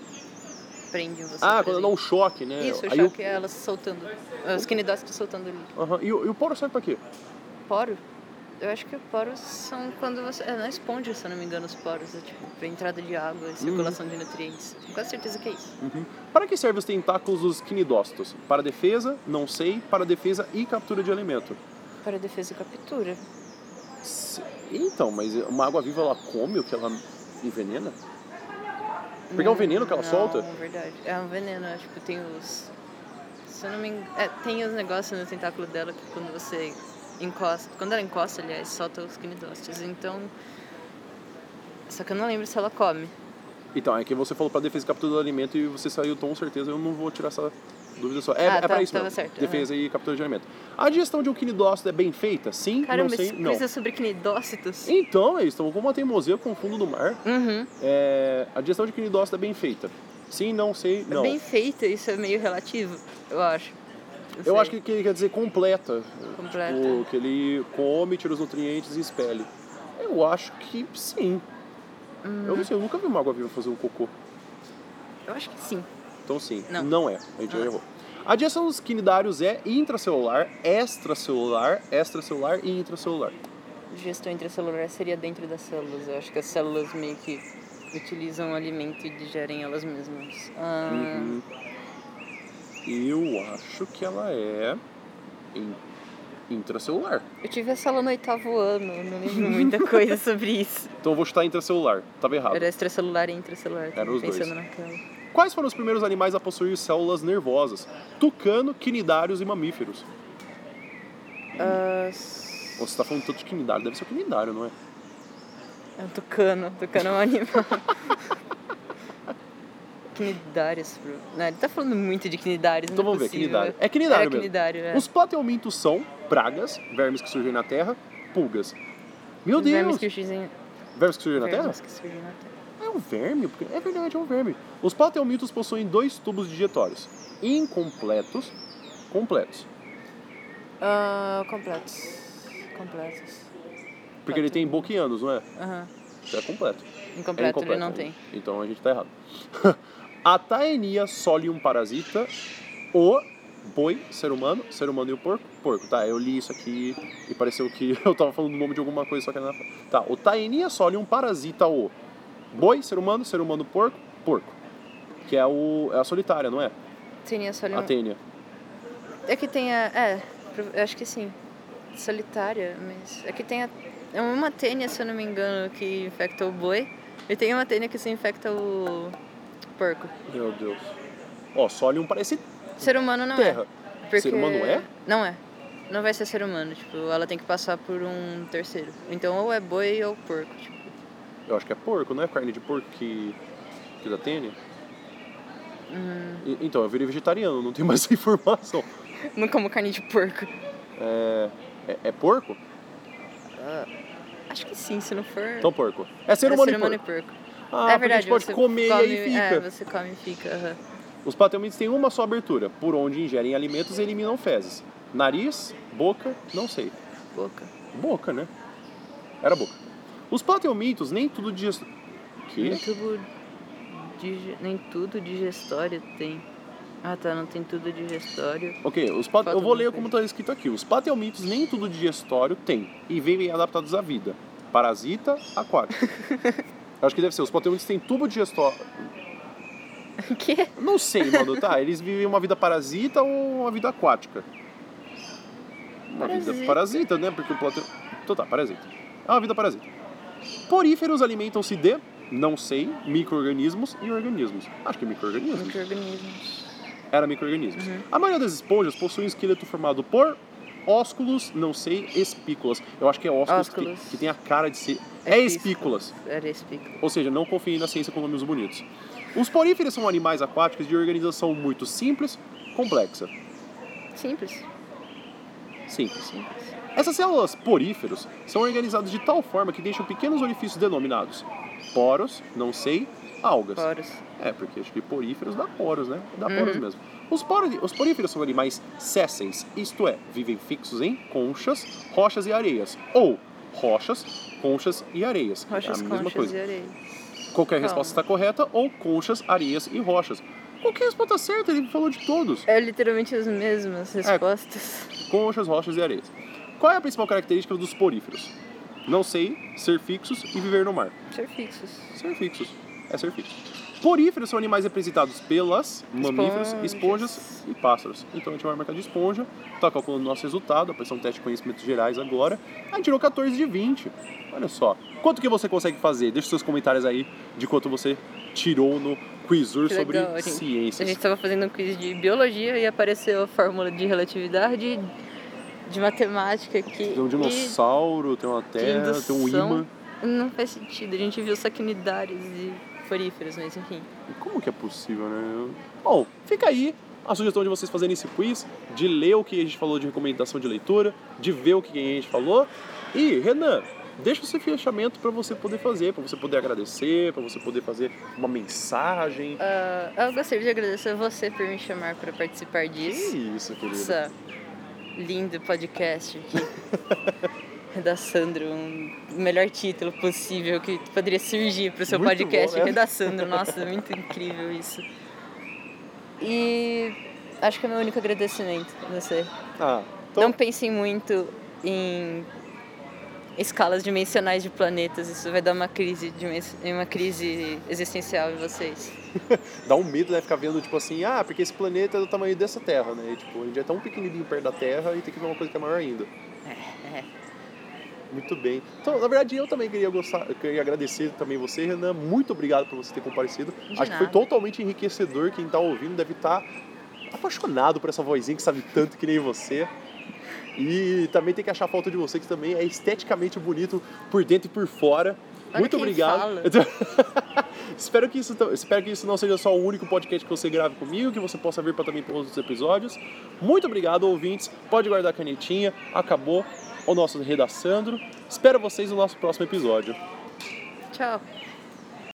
prende em você. Ah, quando dá um choque, né? Isso, o Aí choque é ela soltando. Os quinidócitos soltando ali. Aham, E, o, e o poro serve pra quê? Poro? Eu acho que poros são quando você. É na esponja, se eu não me engano, os poros. É tipo pra entrada de água e circulação de nutrientes. Tenho quase certeza que é isso. Uhum. Para que servem os tentáculos dos quinidócitos? Para defesa, não sei, para defesa e captura de alimento. Para defesa e captura. Então, mas uma água viva ela come o que ela envenena? Porque é um veneno que ela não, solta? verdade. É um veneno, é, tipo, tem os. Se eu não me engano. É, tem os negócios no tentáculo dela que quando você encosta. Quando ela encosta, aliás, solta os quinidócitos. Então. Só que eu não lembro se ela come. Então, é que você falou para defesa e captura do alimento e você saiu com certeza, eu não vou tirar essa dúvida só. É, Ah, é tá, para isso mesmo. certo, Defesa e captura de alimento. A digestão de um quinidócito é bem feita? Sim, Caramba, não sei, não. é sobre quinidócitos. Então, é isso. Estamos com uma teimosia com o fundo do mar. Uhum. É, a digestão de quinidócito é bem feita? Sim, não, sei, não. Bem feita, isso é meio relativo, eu acho. Não Eu acho que ele quer dizer completa. Completa. Tipo, que ele come, tira os nutrientes e expele. Eu acho que sim. Hum. Eu não sei, eu nunca vi uma água viva fazer um cocô. Eu acho que sim. Então sim, Não. é. A gente já Não é. errou. A digestão dos quinidários é intracelular, extracelular, extracelular e intracelular. Digestão intracelular seria dentro das células. Eu acho que as células meio que utilizam o alimento e digerem elas mesmas. Ah, Uhum. Eu acho que ela é in- intracelular. Eu tive essa aula no oitavo ano, não lembro muita coisa sobre isso. Então eu vou chutar intracelular. Tava errado. Era extracelular e intracelular. Eram os dois. pensando naquela. Quais foram os primeiros animais a possuir células nervosas? Tucano, quinidários e mamíferos. Você tá falando tanto de quinidário, deve ser o quinidário, não é? é um tucano. Tucano é um animal. Quinidários, bro. Não, ele tá falando muito de quinidários, Então não é vamos ver, possível. quinidário. É quinidário é mesmo. quinidário, é. Os plateumintos são pragas, vermes que surgem na terra, pulgas. Meu Os Deus! vermes que surgem, Vermes que surgem na terra? vermes que surgem na terra. É um verme? porque- É verdade, é um verme. Os plateumintos possuem dois tubos digetórios. Incompletos, completos. Ah, completos. Completos. Porque ele tem boca e ânus, não é? Aham. Então é completo. Incompleto, é incompleto, ele não né? tem. Então a gente tá errado. a Taenia solium parasita, o boi, ser humano, ser humano e o porco, porco. Tá, eu li isso aqui e pareceu que eu tava falando o nome de alguma coisa, só que era na... Tá, o Taenia solium parasita, o boi, ser humano, ser humano, porco, porco. Que é, o, é a solitária, não é? Só ali A. Tênia. É que tem a... É, eu acho que sim. Solitária, mas... É que tem a... É uma tênia, se eu não me engano, que infecta o boi. E tem uma tênia que se infecta o porco. Meu Deus. Ó, solium parece Ser humano não terra. é. Porque... Ser humano é? Não é. Não vai ser ser humano, tipo, ela tem que passar por um terceiro. Então ou é boi ou porco, tipo. Eu acho que é porco, não é carne de porco que, que dá Tênia? E- Então, eu virei vegetariano, não tenho mais essa informação. Não como carne de porco. É, é, é porco? Acho que sim, se não for. Então porco. É ser é humano, ser e humano porco. e porco. Ah, é verdade, a gente pode você comer come, e aí fica. É, você come e fica. aham. Os plateumintes têm uma só abertura, por onde ingerem alimentos e eliminam fezes. Nariz, boca, não sei. Boca. Boca, né? Era boca. Os plateumintos nem tudo digest... Nem Que? tudo, dige- nem tudo digestório tem. Ah tá, não tem tudo digestório. Ok, os plat... eu vou ler como está escrito aqui. Os plateumintos nem tudo digestório tem e vivem adaptados à vida. Parasita, aquático. Acho que deve ser. Os plateumintos têm tubo digestório. O quê? Não sei, mano, tá? Eles vivem uma vida parasita ou uma vida aquática? Uma vida Parasita. parasita, né? Porque o plateu... Então tá, parasita. É uma vida parasita. Poríferos alimentam-se de, não sei, micro-organismos e organismos. Acho que é micro-organismos. Micro-organismos. Era micro-organismos. Uhum. A maioria das esponjas possui um esqueleto formado por ósculos, não sei, espículas. Eu acho que é ósculos, Que, Ósculos. que tem a cara de ser... É espículas. Era espículas. Ou seja, não confiem na ciência com nomes bonitos. Os poríferos são animais aquáticos de organização muito simples, complexa. Simples. Simples. Simples. Essas células poríferos são organizadas de tal forma que deixam pequenos orifícios denominados poros, não sei, algas. Poros. É, porque acho que poríferos dá poros, né? Dá Uhum. poros mesmo. Os, os poríferos são animais sésseis, isto é, vivem fixos em conchas, rochas e areias. Ou rochas, conchas e areias. Rochas, é a mesma conchas coisa. e areia. Qualquer Calma. resposta está correta, ou conchas, areias e rochas. Qualquer resposta está certa, ele falou de todos. É literalmente as mesmas É. respostas. Conchas, rochas e areias. Qual é a principal característica dos poríferos? Não sei, ser fixos e viver no mar. Ser fixos. Ser fixos. É ser fixo. Poríferos são animais representados pelas mamíferos, Esponjas. e pássaros. Então a gente vai marcar de esponja, tá calculando o nosso resultado, apareceu um teste de conhecimentos gerais agora. A gente tirou 14 de 20. Olha só. Quanto que você consegue fazer? Deixa seus comentários aí de quanto você tirou no Quizur sobre legal, gente. A ciências. gente estava fazendo um quiz de biologia e apareceu a fórmula de relatividade, de matemática aqui. Tem um dinossauro, tem uma terra, tem um imã. Não faz sentido. A gente viu saquinidários e poríferos, mas enfim. Como que é possível, né? Bom, fica aí a sugestão de vocês fazerem esse quiz, de ler o que a gente falou de recomendação de leitura, de ver o que a gente falou. E, Renan, deixa o seu fechamento para você poder fazer, para você poder agradecer, para você poder fazer uma mensagem. Ah, eu gostaria de agradecer a você por me chamar para participar Que disso. isso, querido. Essa lindo podcast aqui. Redaçandro, um melhor título possível que poderia surgir para o seu Muito podcast. bom, né? Redaçandro, nossa, muito incrível isso. E acho que é meu único agradecimento a você. Ah, então, Não pensem muito em escalas dimensionais de planetas, isso vai dar uma crise, uma crise existencial em vocês. dá um medo, né? Ficar vendo, tipo assim, ah, porque esse planeta é do tamanho dessa Terra, né? E, tipo, a gente é tão pequenininho perto da Terra e tem que ver uma coisa que é maior ainda. É. Muito bem. Então, na verdade, eu também queria, gostar, queria agradecer também você, Renan. Muito obrigado por você ter comparecido. De Acho que foi nada. totalmente enriquecedor. Quem tá ouvindo deve estar apaixonado por essa vozinha que sabe tanto que nem você. E também tem que achar falta de você, que também é esteticamente bonito por dentro e por fora. Olha Muito obrigado. espero, que isso, espero que isso não seja só o único podcast que você grave comigo, que você possa vir para também para outros episódios. Muito obrigado, ouvintes. Pode guardar a canetinha. Acabou o nosso Redaçandro. Espero vocês no nosso próximo episódio. Tchau.